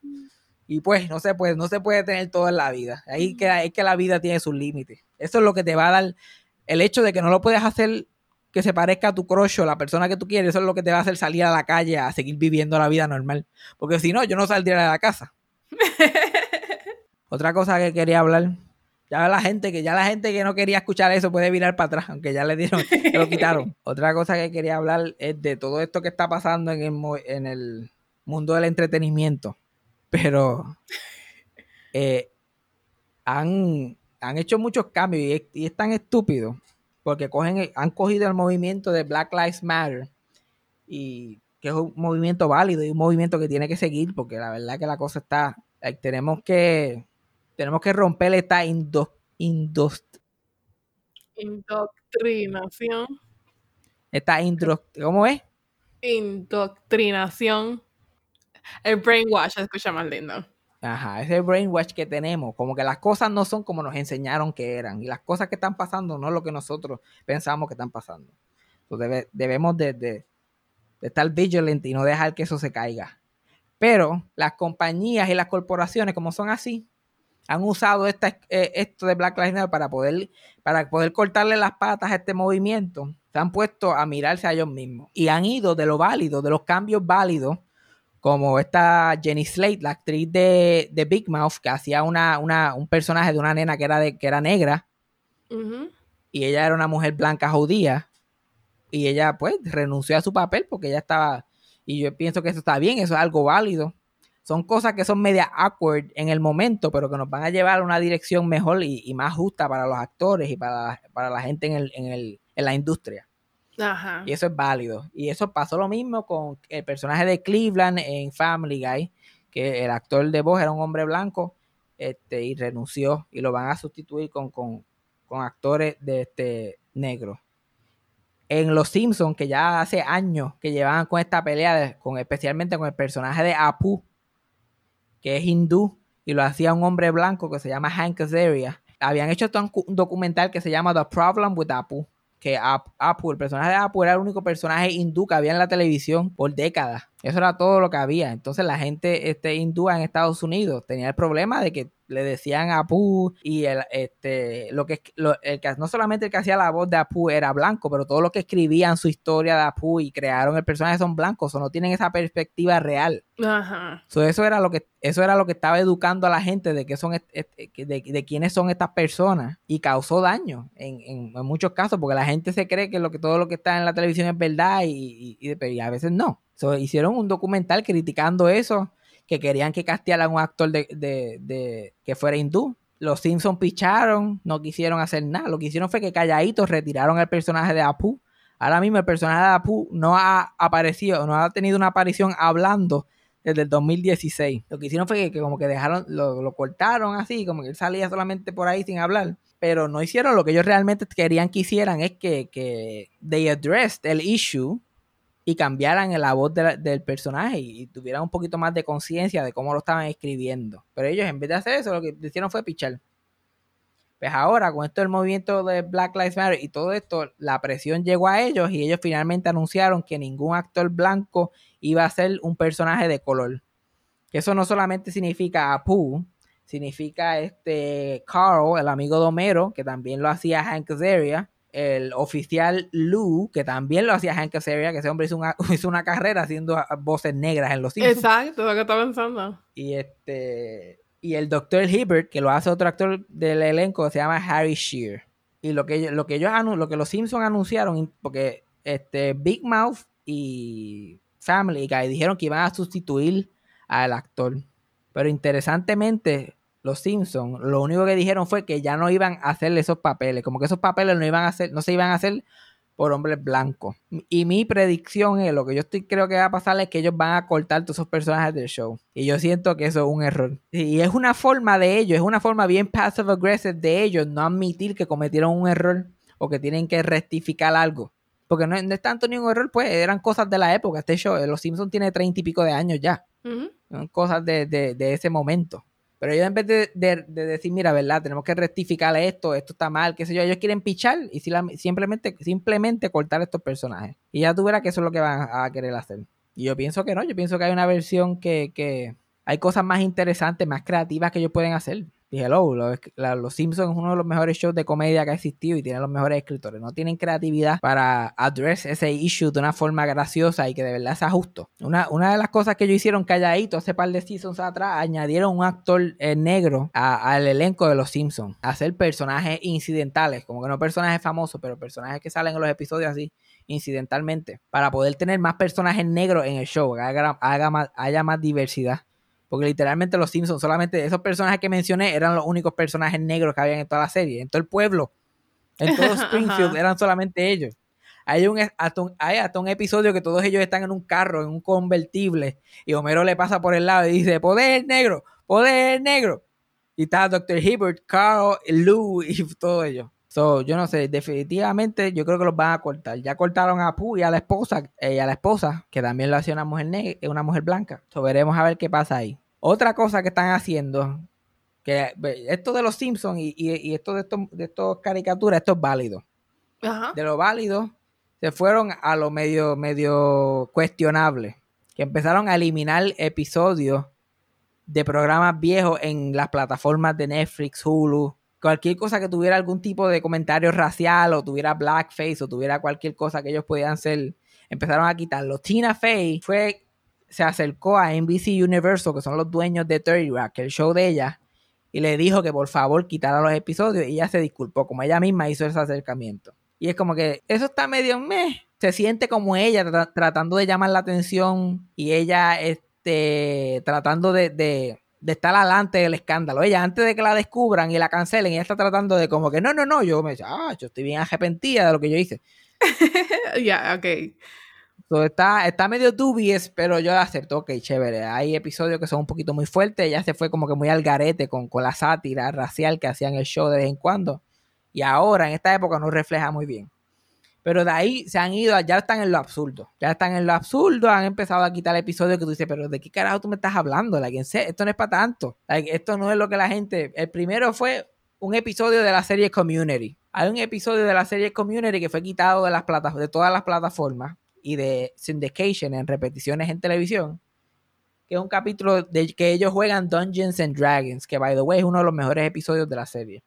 Y pues no se puede, no se puede tener todo en la vida. Ahí que, es que la vida tiene sus límites. Eso es lo que te va a dar el hecho de que no lo puedes hacer que se parezca a tu crush o la persona que tú quieres. Eso es lo que te va a hacer salir a la calle a seguir viviendo la vida normal. Porque si no, yo no saldría de la casa. Otra cosa que quería hablar, ya la gente que ya la gente que no quería escuchar eso puede virar para atrás, aunque ya le dieron, lo quitaron. Otra cosa que quería hablar es de todo esto que está pasando en el, en el mundo del entretenimiento. Pero eh, han, han hecho muchos cambios y es, y es, tan estúpido porque cogen, han cogido el movimiento de Black Lives Matter y que es un movimiento válido y un movimiento que tiene que seguir porque la verdad que la cosa está, tenemos que tenemos que romper esta indo, indoctrinación. Esta indro, ¿cómo es? Indoctrinación. El brainwash, escucha más lindo. Ajá, ese brainwash que tenemos, como que las cosas no son como nos enseñaron que eran y las cosas que están pasando no es lo que nosotros pensamos que están pasando. Entonces debemos de, de, estar vigilantes y no dejar que eso se caiga. Pero las compañías y las corporaciones, como son así, han usado esta, eh, esto de Black Lives Matter para poder, para poder cortarle las patas a este movimiento. Se han puesto a mirarse a ellos mismos y han ido de lo válido, de los cambios válidos, como esta Jenny Slate, la actriz de, de Big Mouth, que hacía una, una, un personaje de una nena que era, de, que era negra. Y ella era una mujer blanca judía. Y ella pues renunció a su papel porque ella estaba, y yo pienso que eso está bien, eso es algo válido son cosas que son media awkward en el momento, pero que nos van a llevar a una dirección mejor y, más justa para los actores y para, para la gente en, el, en, el, en la industria. Ajá. Y eso es válido. Y eso pasó lo mismo con el personaje de Cleveland en Family Guy, que el actor de voz era un hombre blanco este, y renunció y lo van a sustituir con, con, con actores de este negro. En Los Simpsons, que ya hace años que llevaban con esta pelea, con, especialmente con el personaje de Apu, que es hindú, y lo hacía un hombre blanco que se llama Hank Azaria. Habían hecho un documental que se llama The Problem with Apu, que Apu, el personaje de Apu era el único personaje hindú que había en la televisión por décadas. Eso era todo lo que había. Entonces la gente este, hindú en Estados Unidos tenía el problema de que le decían Apu y el, este, lo que, el que no solamente el que hacía la voz de Apu era blanco, pero todos los que escribían su historia de Apu y crearon el personaje son blancos o no tienen esa perspectiva real. Ajá. eso era lo que eso era lo que estaba educando a la gente de que son de, quiénes son estas personas y causó daño en, en, muchos casos porque la gente se cree que lo que todo lo que está en la televisión es verdad y, y a veces no. hicieron un documental criticando eso que querían que castigaran a un actor de, que fuera hindú. Los Simpsons picharon, no quisieron hacer nada. Lo que hicieron fue que calladitos retiraron el personaje de Apu. Ahora mismo el personaje de Apu no ha aparecido, no ha tenido una aparición hablando desde el 2016. Lo que hicieron fue que, como que dejaron, lo, cortaron así, como que él salía solamente por ahí sin hablar. Pero no hicieron lo que ellos realmente querían que hicieran, es que, que they addressed el issue y cambiaran la voz del personaje y, tuvieran un poquito más de conciencia de cómo lo estaban escribiendo. Pero ellos en vez de hacer eso, lo que hicieron fue pichar. Pues ahora, con esto del movimiento de Black Lives Matter y todo esto, la presión llegó a ellos y ellos finalmente anunciaron que ningún actor blanco iba a ser un personaje de color. Eso no solamente significa Apu, significa este Carl, el amigo de Homero, que también lo hacía Hank Azaria, el oficial Lou, que también lo hacía Hank Azaria, que ese hombre hizo una, hizo una carrera haciendo voces negras en los Simpsons. Exacto, lo que estaba pensando. Y este y el Dr. Hibbert, que lo hace otro actor del elenco, se llama Harry Shear. Y lo que, lo que ellos lo que los Simpsons anunciaron, porque este Big Mouth y Family Guy dijeron que iban a sustituir al actor. Pero interesantemente, los Simpsons, lo único que dijeron fue que ya no iban a hacer esos papeles, como que esos papeles no iban a hacer, no se iban a hacer por hombres blancos. Y mi predicción es, lo que yo estoy creo que va a pasar es que ellos van a cortar todos esos personajes del show. Y yo siento que eso es un error. Y es una forma de ellos, es una forma bien passive aggressive de ellos no admitir que cometieron un error o que tienen que rectificar algo. Porque no, es tanto ni un error, pues eran cosas de la época. Este show, Los Simpsons tiene treinta y pico de años ya. Son cosas de, de ese momento. Pero ellos en vez de, decir, mira, ¿verdad? Tenemos que rectificar esto, esto está mal, qué sé yo, ellos quieren pichar y simplemente, simplemente cortar estos personajes. Y ya tú verás que eso es lo que van a querer hacer. Y yo pienso que no, yo pienso que hay una versión que, que hay cosas más interesantes, más creativas que ellos pueden hacer. Y hello, los, los Simpsons es uno de los mejores shows de comedia que ha existido y tiene los mejores escritores. No tienen creatividad para address ese issue de una forma graciosa y que de verdad sea justo. Una, una de las cosas que ellos hicieron calladito hace par de seasons atrás, añadieron un actor eh, negro al elenco de los Simpsons. Hacer personajes incidentales, como que no personajes famosos, pero personajes que salen en los episodios así incidentalmente, para poder tener más personajes negros en el show, que haga, haga más- haya más diversidad. Porque literalmente los Simpsons, solamente esos personajes que mencioné eran los únicos personajes negros que habían en toda la serie, en todo el pueblo, en todo Springfield, eran solamente ellos. Hay, un, hasta un- hay hasta un episodio que todos ellos están en un carro, en un convertible, y Homero le pasa por el lado y dice, poder negro, poder negro. Y está Dr. Hibbert, Carl, Lou y todo ellos. So, yo no sé, definitivamente yo creo que los van a cortar. Ya cortaron a Pooh y a la esposa, eh, y a la esposa, que también lo hacía una mujer negra, una mujer blanca. So, veremos a ver qué pasa ahí. Otra cosa que están haciendo, que esto de los Simpsons y, y- y esto de estos de estos caricaturas, esto es válido. Ajá. De lo válido, se fueron a lo medio, medio cuestionable. Que empezaron a eliminar episodios de programas viejos en las plataformas de Netflix, Hulu, cualquier cosa que tuviera algún tipo de comentario racial o tuviera blackface o tuviera cualquier cosa que ellos podían ser, empezaron a quitarlo. Tina Fey fue, se acercó a NBC Universal, que son los dueños de 30 Rock, el show de ella, y le dijo que por favor quitara los episodios y ella se disculpó, como ella misma hizo ese acercamiento. Y es como que eso está medio meh. Se siente como ella tra- tratando de llamar la atención y ella este, tratando de, de- estar adelante del escándalo. Ella, antes de que la descubran y la cancelen, ella está tratando de como que no, no, no. Yo me dice, ah, yo estoy bien arrepentida de lo que yo hice. Ya, ok. So, está, está medio dubious, pero yo acepto, ok, chévere. Hay episodios que son un poquito muy fuertes. Ella se fue como que muy al garete con, con la sátira racial que hacían el show de vez en cuando. Y ahora, en esta época, no refleja muy bien. Pero de ahí se han ido, ya están en lo absurdo. Ya están en lo absurdo, han empezado a quitar episodios que tú dices, pero ¿de qué carajo tú me estás hablando? Like, esto no es para tanto. Like, esto no es lo que la gente... El primero fue un episodio de la serie Community. Hay un episodio de la serie Community que fue quitado de, las plata- de todas las plataformas y de syndication en repeticiones en televisión. Que es un capítulo de que ellos juegan Dungeons and Dragons, que by the way es uno de los mejores episodios de la serie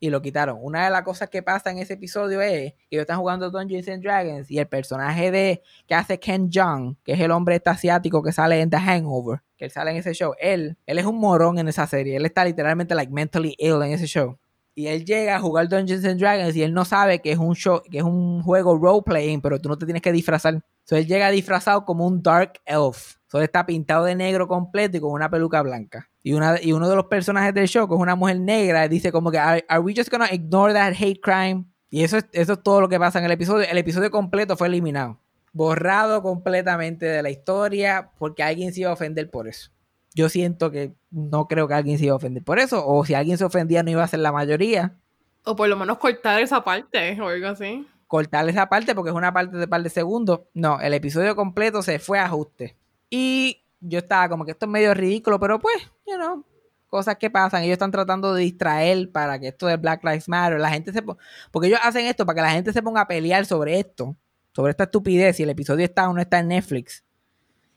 y lo quitaron. Una de las cosas que pasa en ese episodio es que ellos están jugando Dungeons and Dragons y el personaje de que hace Ken Jeong, que es el hombre este asiático que sale en The Hangover, que él sale en ese show, él, él es un morón en esa serie, él está literalmente like mentally ill en ese show. Y él llega a jugar Dungeons and Dragons y él no sabe que es un show, que es un juego role playing, pero tú no te tienes que disfrazar. So él llega disfrazado como un dark elf. So él está pintado de negro completo y con una peluca blanca. Y, una, y uno de los personajes del show, que es una mujer negra, dice como que, are, we just gonna ignore that hate crime? Y eso es, eso es todo lo que pasa en el episodio. El episodio completo fue eliminado. Borrado completamente de la historia porque alguien se iba a ofender por eso. Yo siento que no creo que alguien se iba a ofender por eso. O si alguien se ofendía no iba a ser la mayoría. O por lo menos cortar esa parte o algo así. Cortar esa parte porque es una parte de par de segundos. No, el episodio completo se fue a ajuste. Y yo estaba como que esto es medio ridículo, pero pues, you know, cosas que pasan. Ellos están tratando de distraer para que esto de Black Lives Matter, la gente se po- porque ellos hacen esto para que la gente se ponga a pelear sobre esto, sobre esta estupidez, si el episodio está o no está en Netflix.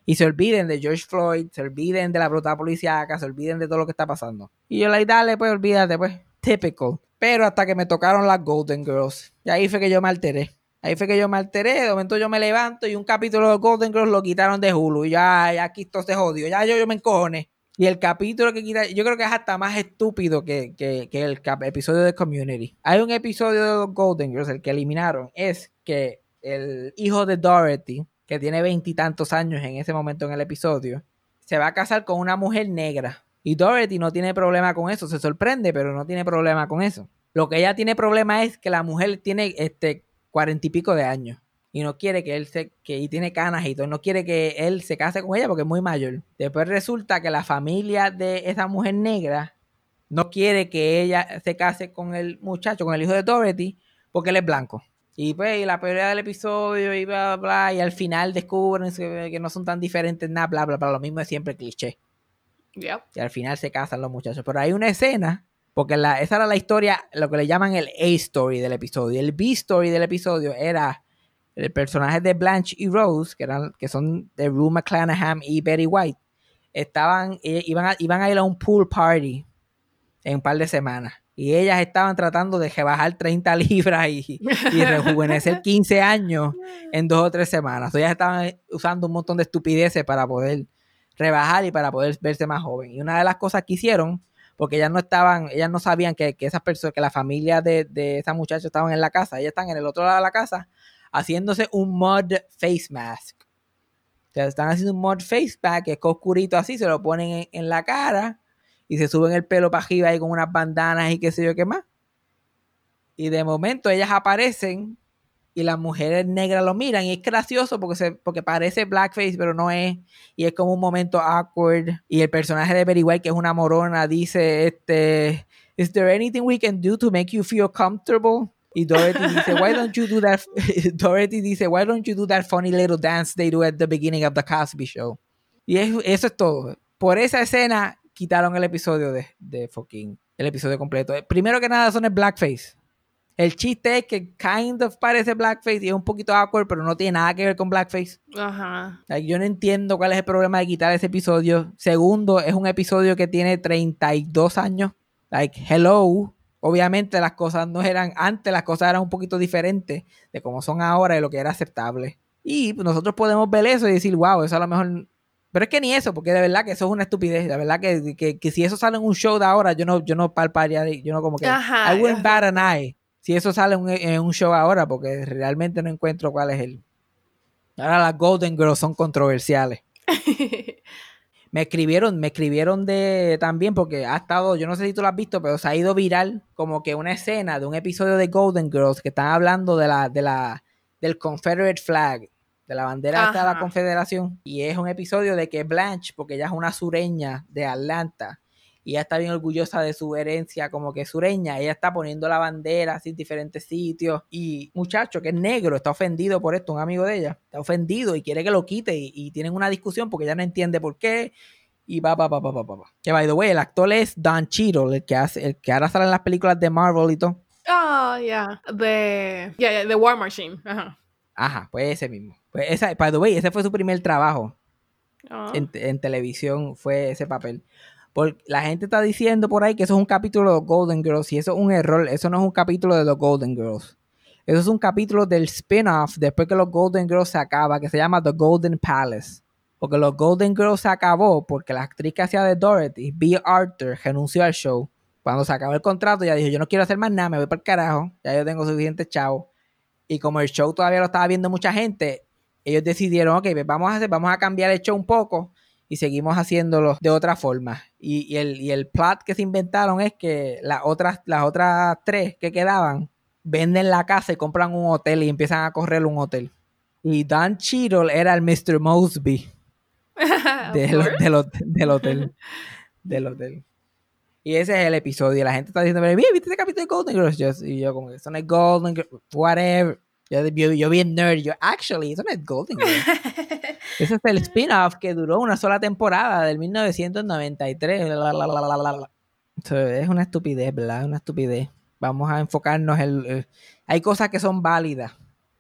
Y se olviden de George Floyd, se olviden de la brutal policíaca, se olviden de todo lo que está pasando. Y yo le dije, dale, pues olvídate, pues. Typical. Pero hasta que me tocaron las Golden Girls. Y ahí fue que yo me alteré. Ahí fue que yo me alteré. De momento yo me levanto y un capítulo de Golden Girls lo quitaron de Hulu. Y ya, ya aquí esto se jodió. Ya yo, yo me encojoné. Y el capítulo que quita, yo creo que es hasta más estúpido que, que- el episodio de Community. Hay un episodio de los Golden Girls, el que eliminaron, es que el hijo de Dorothy, que tiene veintitantos años en ese momento en el episodio, se va a casar con una mujer negra. Y Dorothy no tiene problema con eso, se sorprende, pero no tiene problema con eso. Lo que ella tiene problema es que la mujer tiene este cuarenta y pico de años y no quiere que él se que y tiene canas y todo, no quiere que él se case con ella porque es muy mayor. Después resulta que la familia de esa mujer negra no quiere que ella se case con el muchacho, con el hijo de Dorothy, porque él es blanco. Y pues y la pelea del episodio y bla, bla, bla, y al final descubren que no son tan diferentes, nada, bla, bla, bla, lo mismo es siempre cliché. Yep. Y al final se casan los muchachos. Pero hay una escena, porque la, esa era la historia, lo que le llaman el A-story del episodio. El B-story del episodio era el personaje de Blanche y Rose, que, eran, que son de Rue McClanahan y Betty White. Estaban, eh, iban, a, iban a ir a un pool party en un par de semanas. Y ellas estaban tratando de rebajar 30 libras y, y rejuvenecer 15 años en dos o tres semanas. ellas estaban usando un montón de estupideces para poder rebajar y para poder verse más joven. Y una de las cosas que hicieron, porque ellas no estaban, ellas no sabían que, esas personas, que la familia de, de esa muchacha estaban en la casa, ellas están en el otro lado de la casa haciéndose un mud face mask. O sea, están haciendo un mud face mask que es oscurito así, se lo ponen en la cara y se suben el pelo para arriba ahí con unas bandanas y qué sé yo qué más. Y de momento ellas aparecen y las mujeres negras lo miran y es gracioso porque, se, porque parece blackface pero no es. Y es como un momento awkward. Y el personaje de Betty White que es una morona dice este is there anything we can do to make you feel comfortable y Dorothy dice why don't you do that Dorothy dice why don't you do that funny little dance they do at the beginning of the Cosby show y eso es todo. Por esa escena quitaron el episodio de, de fucking, el episodio completo. Primero que nada son el blackface. El chiste es que kind of parece blackface y es un poquito awkward, pero no tiene nada que ver con blackface. Ajá. yo no entiendo cuál es el problema de quitar ese episodio. Segundo, es un episodio que tiene 32 años. Like, hello. Obviamente las cosas no eran antes, las cosas eran un poquito diferentes de cómo son ahora y lo que era aceptable. Y nosotros podemos ver eso y decir, wow, eso a lo mejor pero es que ni eso, porque de verdad que eso es una estupidez. De verdad que, que, si eso sale en un show de ahora, yo no, yo no palparía, yo no como que. I wouldn't bat an eye si eso sale en, un show ahora, porque realmente no encuentro cuál es el. Ahora las Golden Girls son controversiales. me escribieron, me escribieron de también, porque ha estado, yo no sé si tú lo has visto, pero se ha ido viral como que una escena de un episodio de Golden Girls que están hablando de la, de la, del Confederate flag la bandera de la Confederación. Y es un episodio de que Blanche, porque ella es una sureña de Atlanta, y ella está bien orgullosa de su herencia como que sureña, ella está poniendo la bandera así en diferentes sitios. Y muchacho que es negro, está ofendido por esto, un amigo de ella, está ofendido y quiere que lo quite. Y, tienen una discusión porque ella no entiende por qué. Y va, va, va, va, va, va. Que by the way, el actor es Don Cheadle, el que hace, el que ahora sale en las películas de Marvel y todo. Ah, ya. De. Yeah, The War Machine. Ajá. Ajá, pues ese mismo. Pues esa, by the way, ese fue su primer trabajo ah. en, televisión, fue ese papel. Porque la gente está diciendo por ahí que eso es un capítulo de los Golden Girls y eso es un error. Eso no es un capítulo de los Golden Girls. Eso es un capítulo del spin-off después que los Golden Girls se acaba, que se llama The Golden Palace. Porque los Golden Girls se acabó porque la actriz que hacía de Dorothy, B. Arthur, renunció al show. Cuando se acabó el contrato, ya dijo: Yo no quiero hacer más nada, me voy para el carajo. Ya yo tengo suficiente chavo. Y como el show todavía lo estaba viendo mucha gente, ellos decidieron, ok, pues vamos a, hacer, vamos a cambiar el show un poco y seguimos haciéndolo de otra forma. Y, el, y el plot que se inventaron es que las otras, las otras tres que quedaban venden la casa y compran un hotel y empiezan a correr un hotel. Y Dan Cheadle era el Mr. Mosby del, del, hotel. Del hotel. Y ese es el episodio. Y la gente está diciendo, mira, ¿viste ese capítulo de Golden Girls? y yo como, eso no es Golden Girls, whatever. Yo, yo, bien nerd, yo, actually, eso no es Golden Girls. ese es el spin-off que duró una sola temporada del 1993. es una estupidez, ¿verdad? Es una estupidez. Vamos a enfocarnos en... hay cosas que son válidas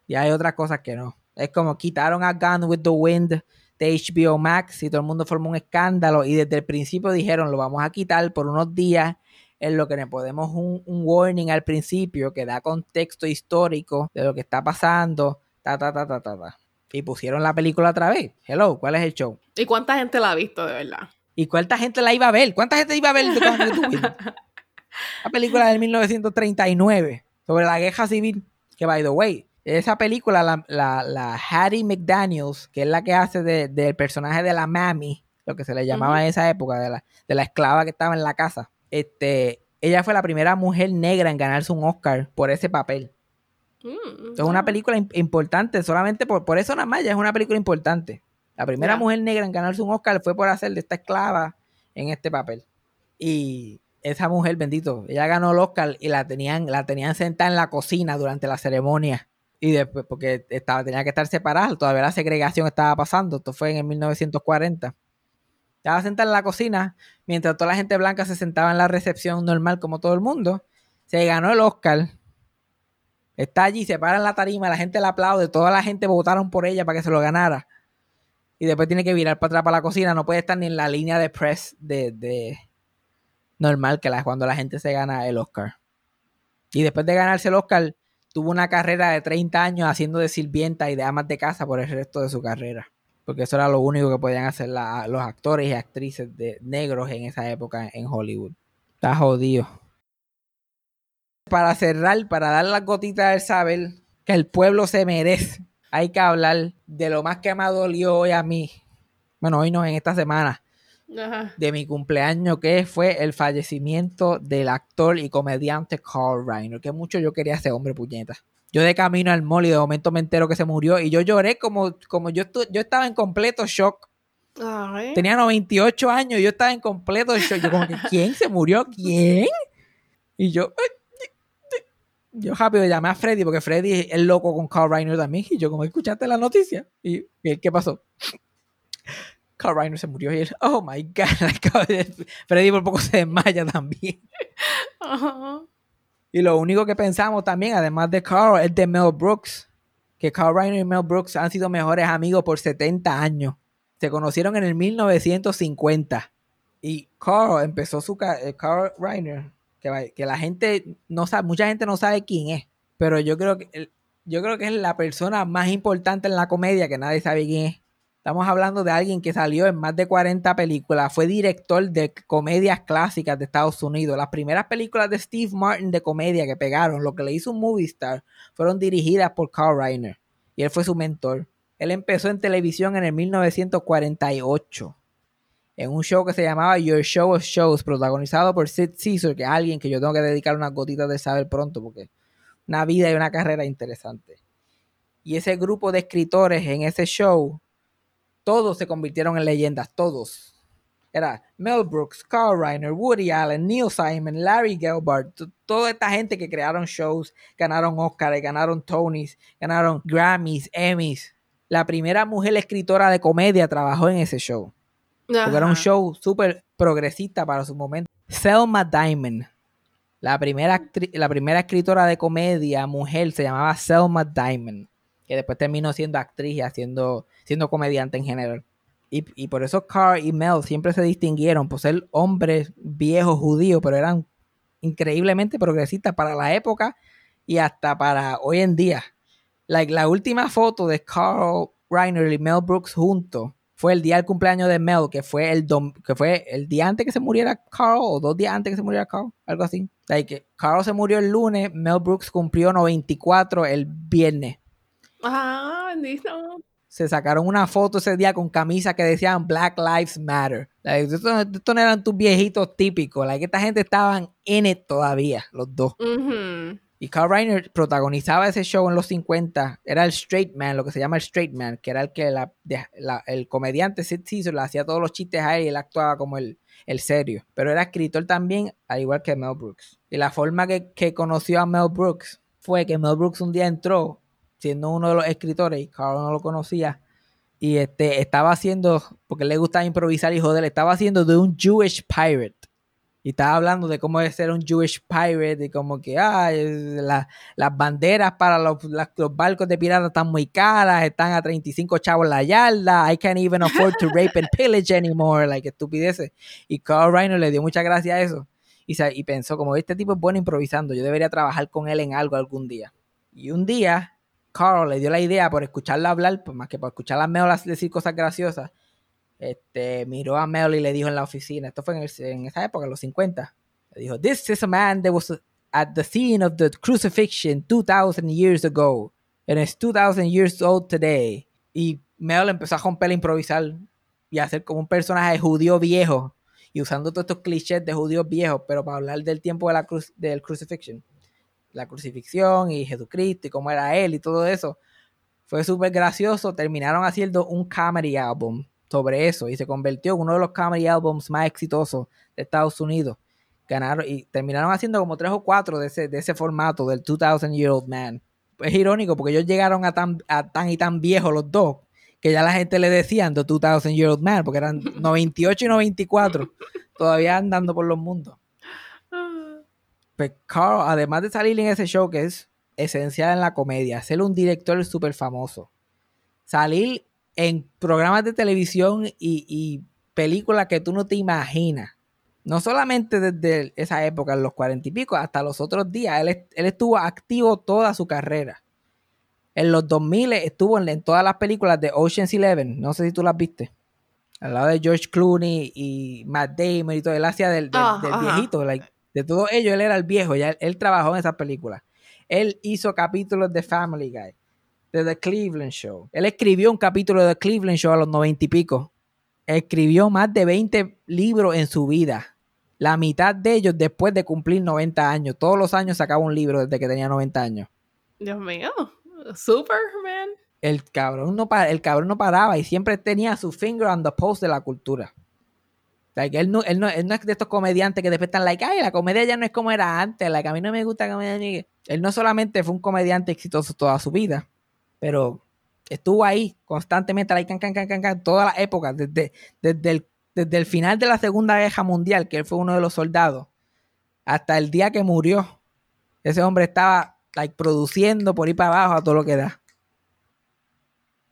y hay otras cosas que no. Es como quitaron a Gun with the Wind de HBO Max y todo el mundo formó un escándalo y desde el principio dijeron lo vamos a quitar por unos días en lo que le podemos un, un warning al principio que da contexto histórico de lo que está pasando, ta, ta, ta, ta, ta, ta. Y pusieron la película otra vez. Hello, ¿cuál es el show? ¿Y cuánta gente la ha visto de verdad? ¿Y cuánta gente la iba a ver? ¿Cuánta gente iba a ver la película del 1939 sobre la guerra civil? Que, by the way, esa película, la, la, Hattie McDaniels, que es la que hace del personaje de la Mami, lo que se le llamaba en esa época, de la, de la esclava que estaba en la casa, este, ella fue la primera mujer negra en ganarse un Oscar por ese papel. Mm, es una película importante, solamente por, por eso nada más, ya es una película importante. La primera mujer negra en ganarse un Oscar fue por hacer de esta esclava en este papel. Y esa mujer, bendito, ella ganó el Oscar y la tenían, la tenían sentada en la cocina durante la ceremonia y después, porque estaba, tenía que estar separada, todavía la segregación estaba pasando, esto fue en el 1940. Estaba sentada en la cocina, mientras toda la gente blanca se sentaba en la recepción normal como todo el mundo. Se ganó el Oscar. Está allí, se para en la tarima, la gente la aplaude, toda la gente votaron por ella para que se lo ganara. Y después tiene que virar para atrás para la cocina, no puede estar ni en la línea de press de, normal que la, cuando la gente se gana el Oscar. Y después de ganarse el Oscar, tuvo una carrera de 30 años haciendo de sirvienta y de amas de casa por el resto de su carrera. Porque eso era lo único que podían hacer los actores y actrices de negros en esa época en Hollywood. Está jodido. Para cerrar, para dar las gotitas del saber que el pueblo se merece, hay que hablar de lo más que me dolió hoy a mí. Bueno, hoy no, en esta semana. De mi cumpleaños, que fue el fallecimiento del actor y comediante Carl Reiner. Que mucho yo quería ese hombre, puñeta. Yo de camino al mall y de momento me entero que se murió y yo lloré como, como yo, yo estaba en completo shock. Tenía 98 años y yo estaba en completo shock. Yo como que, ¿quién se murió? ¿Quién? Y yo, yo rápido llamé a Freddy porque Freddy es loco con Carl Reiner también. Y yo como, ¿escuchaste la noticia? Y, ¿qué pasó? Carl Reiner se murió y él, oh my God. Freddy por poco se desmaya también. Y lo único que pensamos también, además de Carl, es de Mel Brooks. Que Carl Reiner y Mel Brooks han sido mejores amigos por 70 años. Se conocieron en el 1950. Y Carl empezó su... Eh, Carl Reiner, que, que la gente no sabe, mucha gente no sabe quién es. Pero yo creo que... Yo creo que es la persona más importante en la comedia que nadie sabe quién es. Estamos hablando de alguien que salió en más de 40 películas, fue director de comedias clásicas de Estados Unidos. Las primeras películas de Steve Martin de comedia que pegaron, lo que le hizo un movie star, fueron dirigidas por Carl Reiner y él fue su mentor. Él empezó en televisión en el 1948 en un show que se llamaba Your Show of Shows, protagonizado por Sid Caesar, que es alguien que yo tengo que dedicar unas gotitas de saber pronto porque una vida y una carrera interesante. Y ese grupo de escritores en ese show todos se convirtieron en leyendas, todos. Era Mel Brooks, Carl Reiner, Woody Allen, Neil Simon, Larry Gelbart, toda esta gente que crearon shows, ganaron Oscars, ganaron Tonys, ganaron Grammys, Emmys. La primera mujer escritora de comedia trabajó en ese show. Porque era un show súper progresista para su momento. Selma Diamond, la primera, la primera escritora de comedia mujer, se llamaba Selma Diamond que después terminó siendo actriz y haciendo, siendo comediante en general. Y, por eso Carl y Mel siempre se distinguieron por ser hombres viejos judíos, pero eran increíblemente progresistas para la época y hasta para hoy en día. la última foto de Carl Reiner y Mel Brooks juntos fue el día del cumpleaños de Mel, que fue el que fue el día antes que se muriera Carl, o dos días antes que se muriera Carl, algo así. que Carl se murió el lunes, Mel Brooks cumplió 94 el viernes. Ah, bendito. Se sacaron una foto ese día con camisas que decían Black Lives Matter. estos, no eran tus viejitos típicos. que esta gente estaban en it todavía, los dos. Y Carl Reiner protagonizaba ese show en los 50. Era el straight man, lo que se llama el straight man, que era el que el comediante Sid Caesar le hacía todos los chistes a él y él actuaba como el, el serio. Pero era escritor también, al igual que Mel Brooks. Y la forma que, que conoció a Mel Brooks fue que Mel Brooks un día entró siendo uno de los escritores, y Carl no lo conocía, y este, estaba haciendo, porque le gusta improvisar y joder, estaba haciendo de un Jewish pirate. Y estaba hablando de cómo es ser un Jewish pirate y como que las banderas para los, barcos de piratas están muy caras, están a 35 chavos la yarda, I can't even afford to rape and pillage anymore, like estupideces. Y Carl Reiner le dio mucha gracia a eso. Y, y pensó, como este tipo es bueno improvisando, yo debería trabajar con él en algo algún día. Y un día Carl le dio la idea por escucharla hablar, pues más que por escuchar a Mel decir cosas graciosas, este, miró a Mel y le dijo en la oficina, esto fue en, esa época, en los 50, le dijo, This is a man that was at the scene of the crucifixion 2000 years ago, and it's 2000 years old today. Y Mel empezó a romper a improvisar y a hacer como un personaje judío viejo y usando todos estos clichés de judíos viejos, pero para hablar del tiempo de la cruz, del crucifixion la crucifixión y Jesucristo y cómo era él y todo eso. Fue súper gracioso. Terminaron haciendo un comedy album sobre eso y se convirtió en uno de los comedy albums más exitosos de Estados Unidos. Ganaron y terminaron haciendo como tres o cuatro de ese, de ese formato del 2000 Year Old Man. Es irónico porque ellos llegaron a tan, a tan y tan viejos los dos que ya la gente le decían The 2000 Year Old Man porque eran 98 y 94 todavía andando por los mundos. Pues Carl, además de salir en ese show que es esencial en la comedia, ser un director súper famoso, salir en programas de televisión y, películas que tú no te imaginas. no solamente desde esa época, en los cuarenta y pico, hasta los otros días, él, él estuvo activo toda su carrera. En los 2000 estuvo en, en todas las películas de Ocean's Eleven, no sé si tú las viste. Al lado de George Clooney y Matt Damon y todo, él hacía del, del- Ah, del viejito, like, de todos ellos, él era el viejo, ya él, él trabajó en esas películas. Él hizo capítulos de Family Guy, de The Cleveland Show. Él escribió un capítulo de The Cleveland Show a los noventa y pico. Escribió más de 20 libros en su vida. La mitad de ellos después de cumplir 90 años. Todos los años sacaba un libro desde que tenía 90 años. Dios mío. Superman. El cabrón no, el cabrón no paraba y siempre tenía su finger on the pulse de la cultura. Like, él, no, él, no, él no es de estos comediantes que después están like, ay, la comedia ya no es como era antes, like, a mí no me gusta la comedia. ni-". Él no solamente fue un comediante exitoso toda su vida, pero estuvo ahí constantemente, like, can, can, can, can, can, todas las épocas, desde, desde, el, desde el final de la Segunda Guerra Mundial, que él fue uno de los soldados, hasta el día que murió. Ese hombre estaba like, produciendo por ir para abajo a todo lo que da.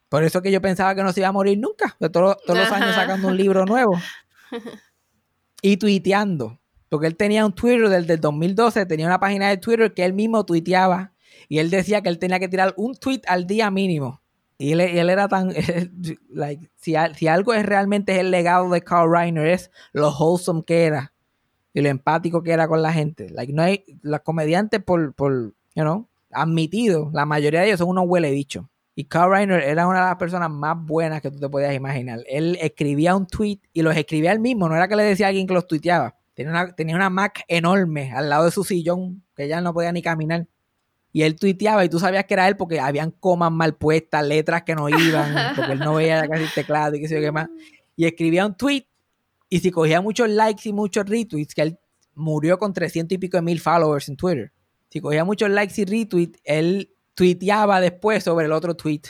Por eso que yo pensaba que no se iba a morir nunca. de todos, todos los años sacando un libro nuevo. Y tuiteando. Porque él tenía un Twitter desde el 2012, tenía una página de Twitter que él mismo tuiteaba. Y él decía que él tenía que tirar un tweet al día mínimo. Y él, era tan. like, si, al- si algo es realmente el legado de Carl Reiner, es lo wholesome que era. Y lo empático que era con la gente. Like, no hay. Los comediantes, por, por you know, admitido, la mayoría de ellos son unos huele bichos. Y Carl Reiner era una de las personas más buenas que tú te podías imaginar. Él escribía un tweet y los escribía él mismo, no era que le decía a alguien que los tuiteaba. Tenía una, tenía una Mac enorme al lado de su sillón, que ya no podía ni caminar. Y él tuiteaba y tú sabías que era él porque habían comas mal puestas, letras que no iban, porque él no veía casi el teclado y qué sé yo qué más. Y escribía un tweet y si cogía muchos likes y muchos retweets, que él murió con 300 y pico de mil followers en Twitter. Si cogía muchos likes y retweets, él tuiteaba después sobre el otro tweet.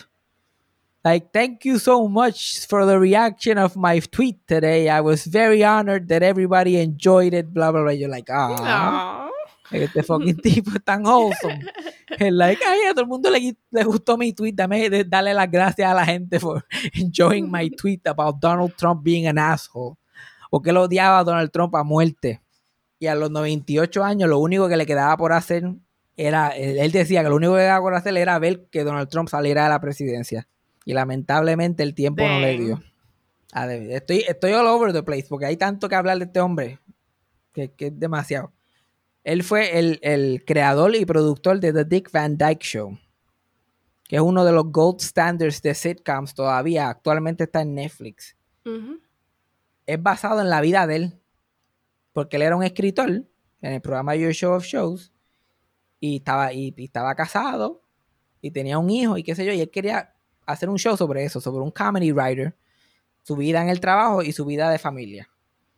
Like, thank you so much for the reaction of my tweet today. I was very honored that everybody enjoyed it, blah, blah, blah. You're like, ah, este fucking tipo es tan wholesome. Es like, ay, a todo el mundo le, le gustó mi tweet. Dame de- darle las gracias a la gente por enjoying my tweet about Donald Trump being an asshole. O que lo odiaba a Donald Trump a muerte. Y a los 98 años, lo único que le quedaba por hacer era, él él decía que lo único que quedaba por hacer era ver que Donald Trump saliera de la presidencia. Y lamentablemente el tiempo no le dio. Estoy, estoy all over the place porque hay tanto que hablar de este hombre que, que es demasiado. Él fue el, el creador y productor de The Dick Van Dyke Show, que es uno de los gold standards de sitcoms todavía. Actualmente está en Netflix. Ujú. Es basado en la vida de él, porque él era un escritor en el programa Your Show of Shows y estaba, y, estaba casado y tenía un hijo y qué sé yo, y él quería hacer un show sobre eso, sobre un comedy writer, su vida en el trabajo y su vida de familia.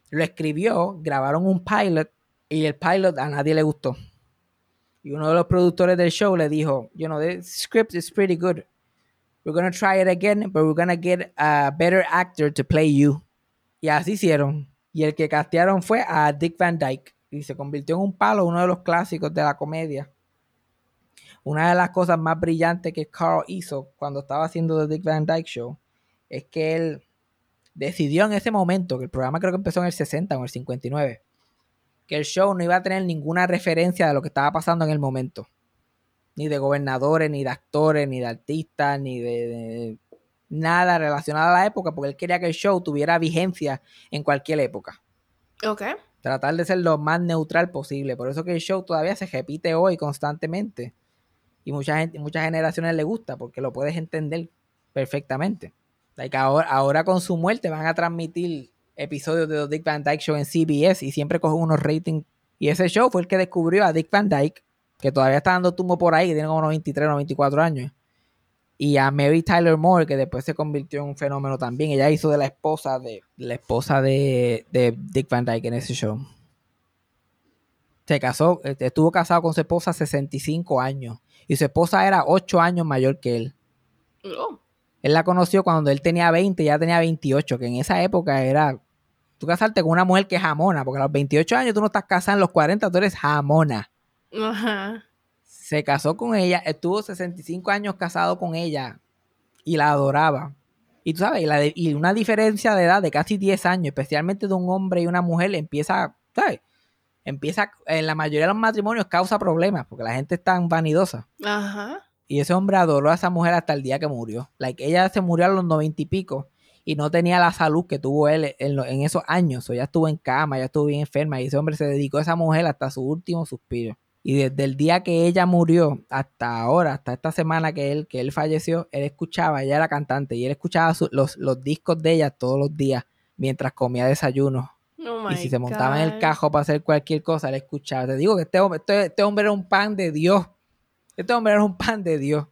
Lo escribió, grabaron un pilot y el pilot a nadie le gustó. Y uno de los productores del show le dijo, you know, the script is pretty good. We're gonna try it again, but we're gonna get a better actor to play you. Y así hicieron. Y el que castearon fue a Dick Van Dyke. Y se convirtió en un palo, uno de los clásicos de la comedia. Una de las cosas más brillantes que Carl hizo cuando estaba haciendo The Dick Van Dyke Show es que él decidió en ese momento, que el programa creo que empezó en el 60 o en el 59, que el show no iba a tener ninguna referencia de lo que estaba pasando en el momento. Ni de gobernadores, ni de actores, ni de artistas, ni de, nada relacionado a la época, porque él quería que el show tuviera vigencia en cualquier época. Ok. Tratar de ser lo más neutral posible. Por eso que el show todavía se repite hoy constantemente. Y mucha gente, muchas generaciones le gusta porque lo puedes entender perfectamente. Like ahora, ahora con su muerte van a transmitir episodios de The Dick Van Dyke Show en CBS y siempre cogen unos ratings. Y ese show fue el que descubrió a Dick Van Dyke, que todavía está dando tumbo por ahí, que tiene como 93 o 94 años. Y a Mary Tyler Moore, que después se convirtió en un fenómeno también. Ella hizo de la esposa de, de la esposa de, de Dick Van Dyke en ese show. Se casó, eh, estuvo casado con su esposa 65 años. Y su esposa era 8 años mayor que él. Oh. Él la conoció cuando él tenía 20, ya tenía 28, que en esa época era. Tú casarte con una mujer que es jamona, porque a los 28 años tú no estás casada, en los 40 tú eres jamona. Ajá. Se casó con ella, estuvo 65 años casado con ella y la adoraba. Y tú sabes, y, la de- y una diferencia de edad de casi 10 años, especialmente de un hombre y una mujer, empieza, ¿sabes? Empieza, en la mayoría de los matrimonios causa problemas, porque la gente es tan vanidosa. Ajá. Y ese hombre adoró a esa mujer hasta el día que murió. Like, ella se murió a los noventa y pico y no tenía la salud que tuvo él en, esos años. O ella estuvo en cama, ella estuvo bien enferma y ese hombre se dedicó a esa mujer hasta su último suspiro. Y desde el día que ella murió hasta ahora, hasta esta semana que él, que él falleció, él escuchaba, ella era cantante y él escuchaba su- los, los discos de ella todos los días mientras comía desayuno. Oh y si se montaba en el cajo para hacer cualquier cosa, él escuchaba. Te digo que este hombre, este, este hombre era un pan de Dios. Este hombre era un pan de Dios.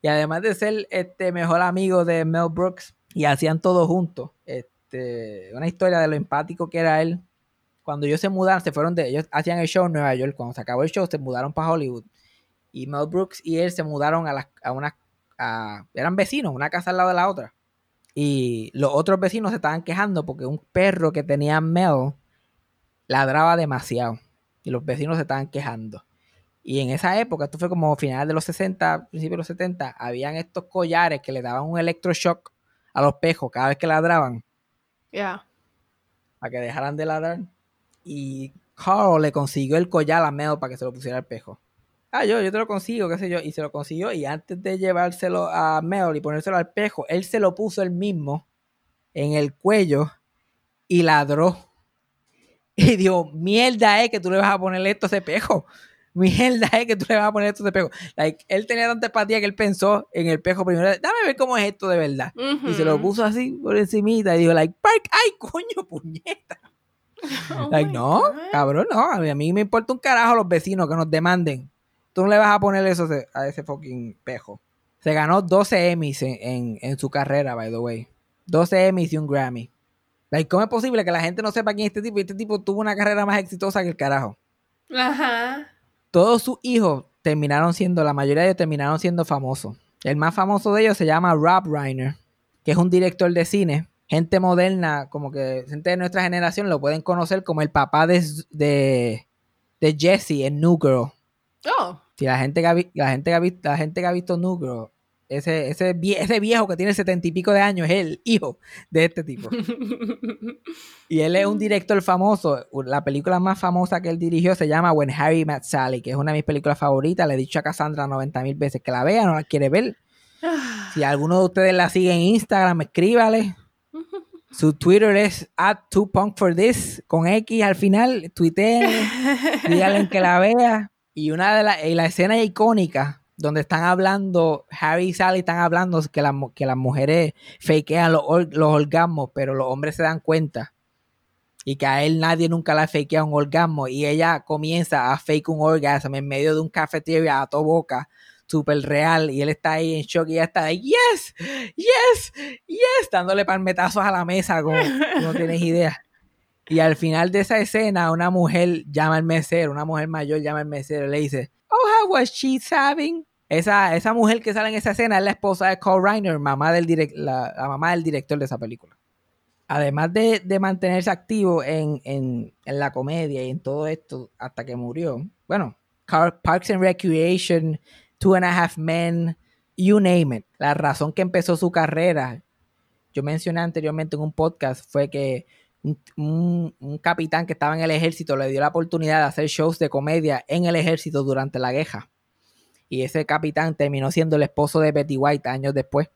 Y además de ser este mejor amigo de Mel Brooks, y hacían todo juntos. Este, una historia de lo empático que era él. Cuando ellos se mudaron, se fueron de. Ellos hacían el show en Nueva York. Cuando se acabó el show, se mudaron para Hollywood. Y Mel Brooks y él se mudaron a, las a una. a- eran vecinos, una casa al lado de la otra. Y los otros vecinos se estaban quejando porque un perro que tenía Mel ladraba demasiado. Y los vecinos se estaban quejando. Y en esa época, esto fue como finales de los 60, principios de los 70, habían estos collares que le daban un electroshock a los pejos cada vez que ladraban, Yeah. para que dejaran de ladrar. Y Carl le consiguió el collar a Mel para que se lo pusiera al pejo. Ah, yo, yo te lo consigo, qué sé yo. Y se lo consiguió. Y antes de llevárselo a Mel y ponérselo al pejo, él se lo puso él mismo en el cuello y ladró. Y dijo, mierda es que tú le vas a poner esto a ese pejo. Mierda es que tú le vas a poner esto a ese pejo. Like, él tenía tanta empatía que él pensó en el pejo primero. Dame ver cómo es esto de verdad. Y se lo puso así por encimita y dijo, like, Park, ay, coño, puñeta. Oh Like, no, God. cabrón, no. A mí, a mí me importa un carajo los vecinos que nos demanden. Tú no le vas a poner eso a ese- fucking pejo. Se ganó 12 Emmys en, en- en su carrera, by the way. 12 Emmys y un Grammy. Like, ¿Cómo es posible que la gente no sepa quién es este tipo? Y este tipo tuvo una carrera más exitosa que el carajo. Ajá. Todos sus hijos terminaron siendo, la mayoría de ellos terminaron siendo famosos. El más famoso de ellos se llama Rob Reiner, que es un director de cine. Gente moderna, como que gente de nuestra generación lo pueden conocer como el papá de, de, de Jesse en New Girl. Oh. Si la gente que ha, la gente que ha visto, la gente que ha visto New Girl, ese, ese, vie- ese viejo que tiene setenta y pico de años es el hijo de este tipo. Y él es un director famoso. La película más famosa que él dirigió se llama When Harry Met Sally, que es una de mis películas favoritas. Le he dicho a Cassandra 90 mil veces que la vea, no la quiere ver. Si alguno de ustedes la sigue en Instagram, escríbale. Su Twitter es at 2punkforthis con X al final. Tuiteen, díganle que la vea. Y una de las la escena icónica donde están hablando, Harry y Sally están hablando que, las mu- que las mujeres fakean los, or- los orgasmos, pero los hombres se dan cuenta. Y que a él nadie nunca le ha fakeado un orgasmo. Y ella comienza a fake un orgasmo en medio de un cafetería a toda boca, súper real. Y él está ahí en shock y ella está ahí, yes, yes, yes, dándole palmetazos a la mesa como no tienes idea. Y al final de esa escena, una mujer llama al mesero, una mujer mayor llama al mesero y le dice, Oh, how was she having? Esa, esa mujer que sale en esa escena es la esposa de Cole Reiner, mamá del direc- la, la mamá del director de esa película. Además de, de mantenerse activo en, en- en la comedia y en todo esto hasta que murió, bueno, Parks and Recreation, Two and a Half Men, you name it. La razón que empezó su carrera, yo mencioné anteriormente en un podcast, fue que un, capitán que estaba en el ejército le dio la oportunidad de hacer shows de comedia en el ejército durante la guerra. Y ese capitán terminó siendo el esposo de Betty White años después.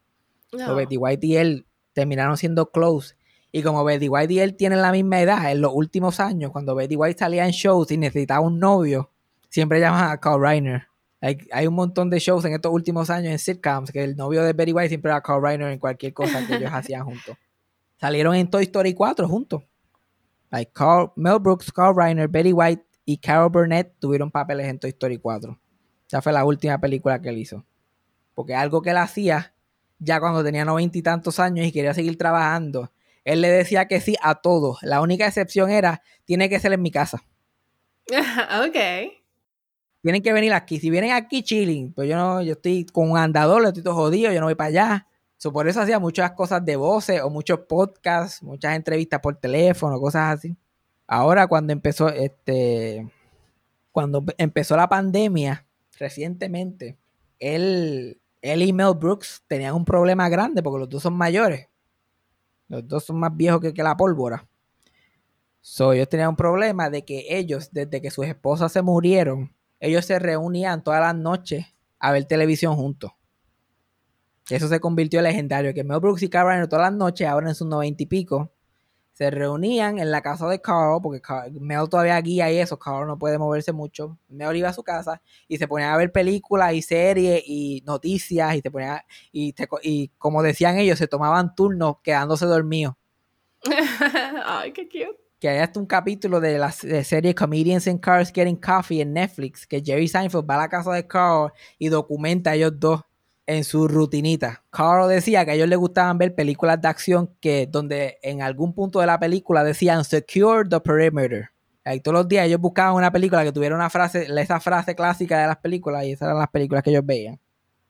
So, No. Betty White y él terminaron siendo close. Y como Betty White y él tienen la misma edad, en los últimos años, cuando Betty White salía en shows y necesitaba un novio, siempre llaman a Carl Reiner. Like, hay un montón de shows en estos últimos años en sitcoms que el novio de Betty White siempre era Carl Reiner en cualquier cosa que ellos hacían juntos. Salieron en Toy Story 4 juntos. Like Carl, Mel Brooks, Carl Reiner, Betty White y Carol Burnett tuvieron papeles en Toy Story 4. Esa fue la última película que él hizo. Porque algo que él hacía ya cuando tenía noventa y tantos años y quería seguir trabajando, él le decía que sí a todo. La única excepción era, tiene que ser en mi casa. ok. Tienen que venir aquí. Si vienen aquí chilling, pues yo no, yo estoy con un andador, estoy todo jodido, yo no voy para allá. So, por eso hacía muchas cosas de voces o muchos podcasts, muchas entrevistas por teléfono, cosas así. Ahora cuando empezó este cuando empezó la pandemia recientemente, él él y Mel Brooks tenían un problema grande porque los dos son mayores. Los dos son más viejos que, que la pólvora. So, ellos tenían un problema de que ellos, desde que sus esposas se murieron, ellos se reunían todas las noches a ver televisión juntos. Eso se convirtió en legendario, que Mel Brooks y Carl Reiner todas las noches, ahora en sus noventa y pico, se reunían en la casa de Carl, porque Mel todavía guía y eso, Carl no puede moverse mucho. Mel iba a su casa y se ponía a ver películas y series y noticias y te ponía, y, y como decían ellos, se tomaban turnos quedándose dormidos. Ay, qué cute. Que hay hasta un capítulo de la serie Comedians in Cars Getting Coffee en Netflix, que Jerry Seinfeld va a la casa de Carl y documenta a ellos dos en su rutinita. Carl decía que a ellos les gustaban ver películas de acción que donde en algún punto de la película decían secure the perimeter. Y todos los días ellos buscaban una película que tuviera una frase, esa frase clásica de las películas y esas eran las películas que ellos veían.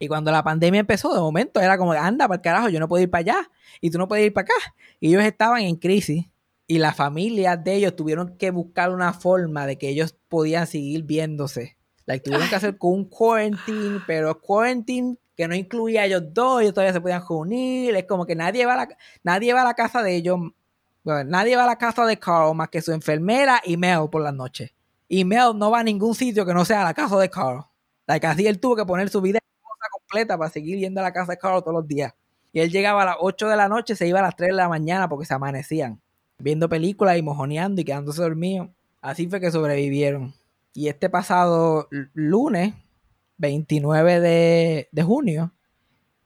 Y cuando la pandemia empezó, de momento era como, anda para el carajo, yo no puedo ir para allá y tú no puedes ir para acá. Y ellos estaban en crisis y las familias de ellos tuvieron que buscar una forma de que ellos podían seguir viéndose. Like, tuvieron que hacer con un quarantine, pero quarantine que no incluía a ellos dos, ellos todavía se podían reunir, es como que nadie va a la, nadie va a la casa de ellos, nadie va a la casa de Carl más que su enfermera y Mel por las noches. Y Mel no va a ningún sitio que no sea la casa de Carl. Like, así él tuvo que poner su vida completa para seguir yendo a la casa de Carl todos los días. Y él llegaba a las 8 de la noche, se iba a las 3 de la mañana porque se amanecían, viendo películas y mojoneando y quedándose dormidos. Así fue que sobrevivieron. Y este pasado lunes, 29 de, junio,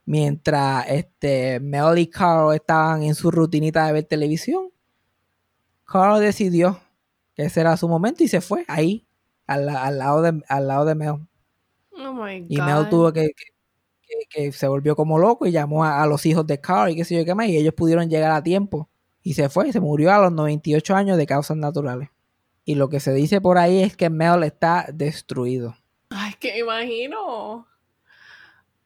mientras este, Mel y Carl estaban en su rutinita de ver televisión, Carl decidió que ese era su momento y se fue ahí, al, lado, de, al lado de Mel. Oh my God. Y Mel tuvo que, que, se volvió como loco y llamó a, los hijos de Carl y qué sé yo qué más, y ellos pudieron llegar a tiempo. Y se fue, se murió a los 98 años de causas naturales. Y lo que se dice por ahí es que Mel está destruido. Ay, que imagino.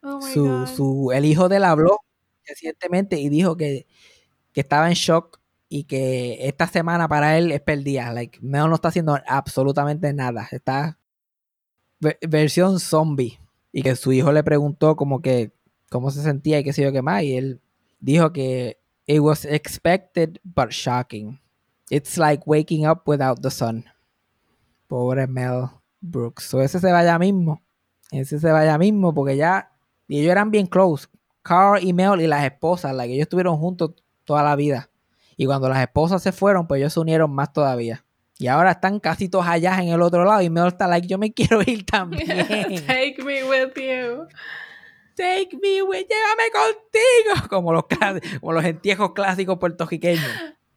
Oh su, su, el hijo de él habló recientemente y dijo que, estaba en shock y que esta semana para él es perdida. Like, Mel no está haciendo absolutamente nada. Está versión zombie. Y que su hijo le preguntó como que cómo se sentía y qué sé yo qué más. Y él dijo que it was expected but shocking. It's like waking up without the sun. Pobre Mel. Brooks. O ese se vaya mismo. Ese se vaya mismo porque ya. Y ellos eran bien close. Carl y Mel y las esposas, ellos estuvieron juntos toda la vida. Y cuando las esposas se fueron, pues ellos se unieron más todavía. Y ahora están casi todos allá en el otro lado. Y Mel está like, yo me quiero ir también. Take me with you. Take me with, llévame contigo. Como los, como los entierros clásicos puertorriqueños.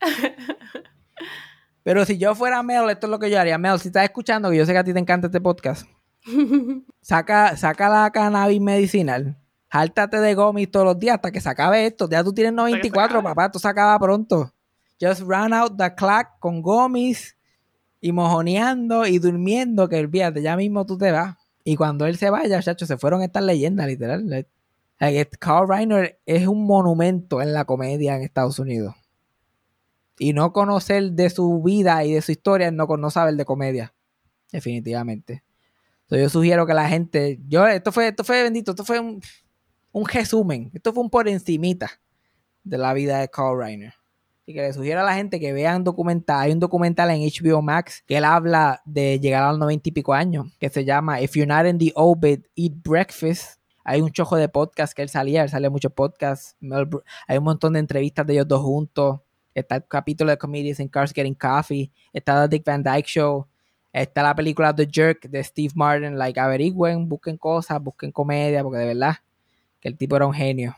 Pero si yo fuera Mel, esto es lo que yo haría. Mel, si estás escuchando, que yo sé que a ti te encanta este podcast, saca, saca la cannabis medicinal. Háltate de gomis todos los días hasta que se acabe esto. Ya tú tienes 94, papá, esto se acaba pronto. Just run out the clock con gomis y mojoneando y durmiendo, que olvídate, ya mismo tú te vas. Y cuando él se vaya, chacho, se fueron estas leyendas, literal. Carl Reiner es un monumento en la comedia en Estados Unidos y no conocer de su vida y de su historia no, no saber de comedia. Definitivamente. Entonces yo sugiero que la gente, yo, esto fue, esto fue bendito, esto fue un, un resumen, esto fue un por encimita de la vida de Carl Reiner. Y que le sugiero a la gente que vean documental, hay un documental en HBO Max que él habla de llegar a los noventa y pico años, que se llama If You're Not in the Obit, Eat Breakfast. Hay un chojo de podcast que él salía, él salía muchos podcasts, hay un montón de entrevistas de ellos dos juntos está el capítulo de Comedians in Cars Getting Coffee, está The Dick Van Dyke Show, está la película The Jerk de Steve Martin, like averigüen, busquen cosas, busquen comedia, porque de verdad que el tipo era un genio.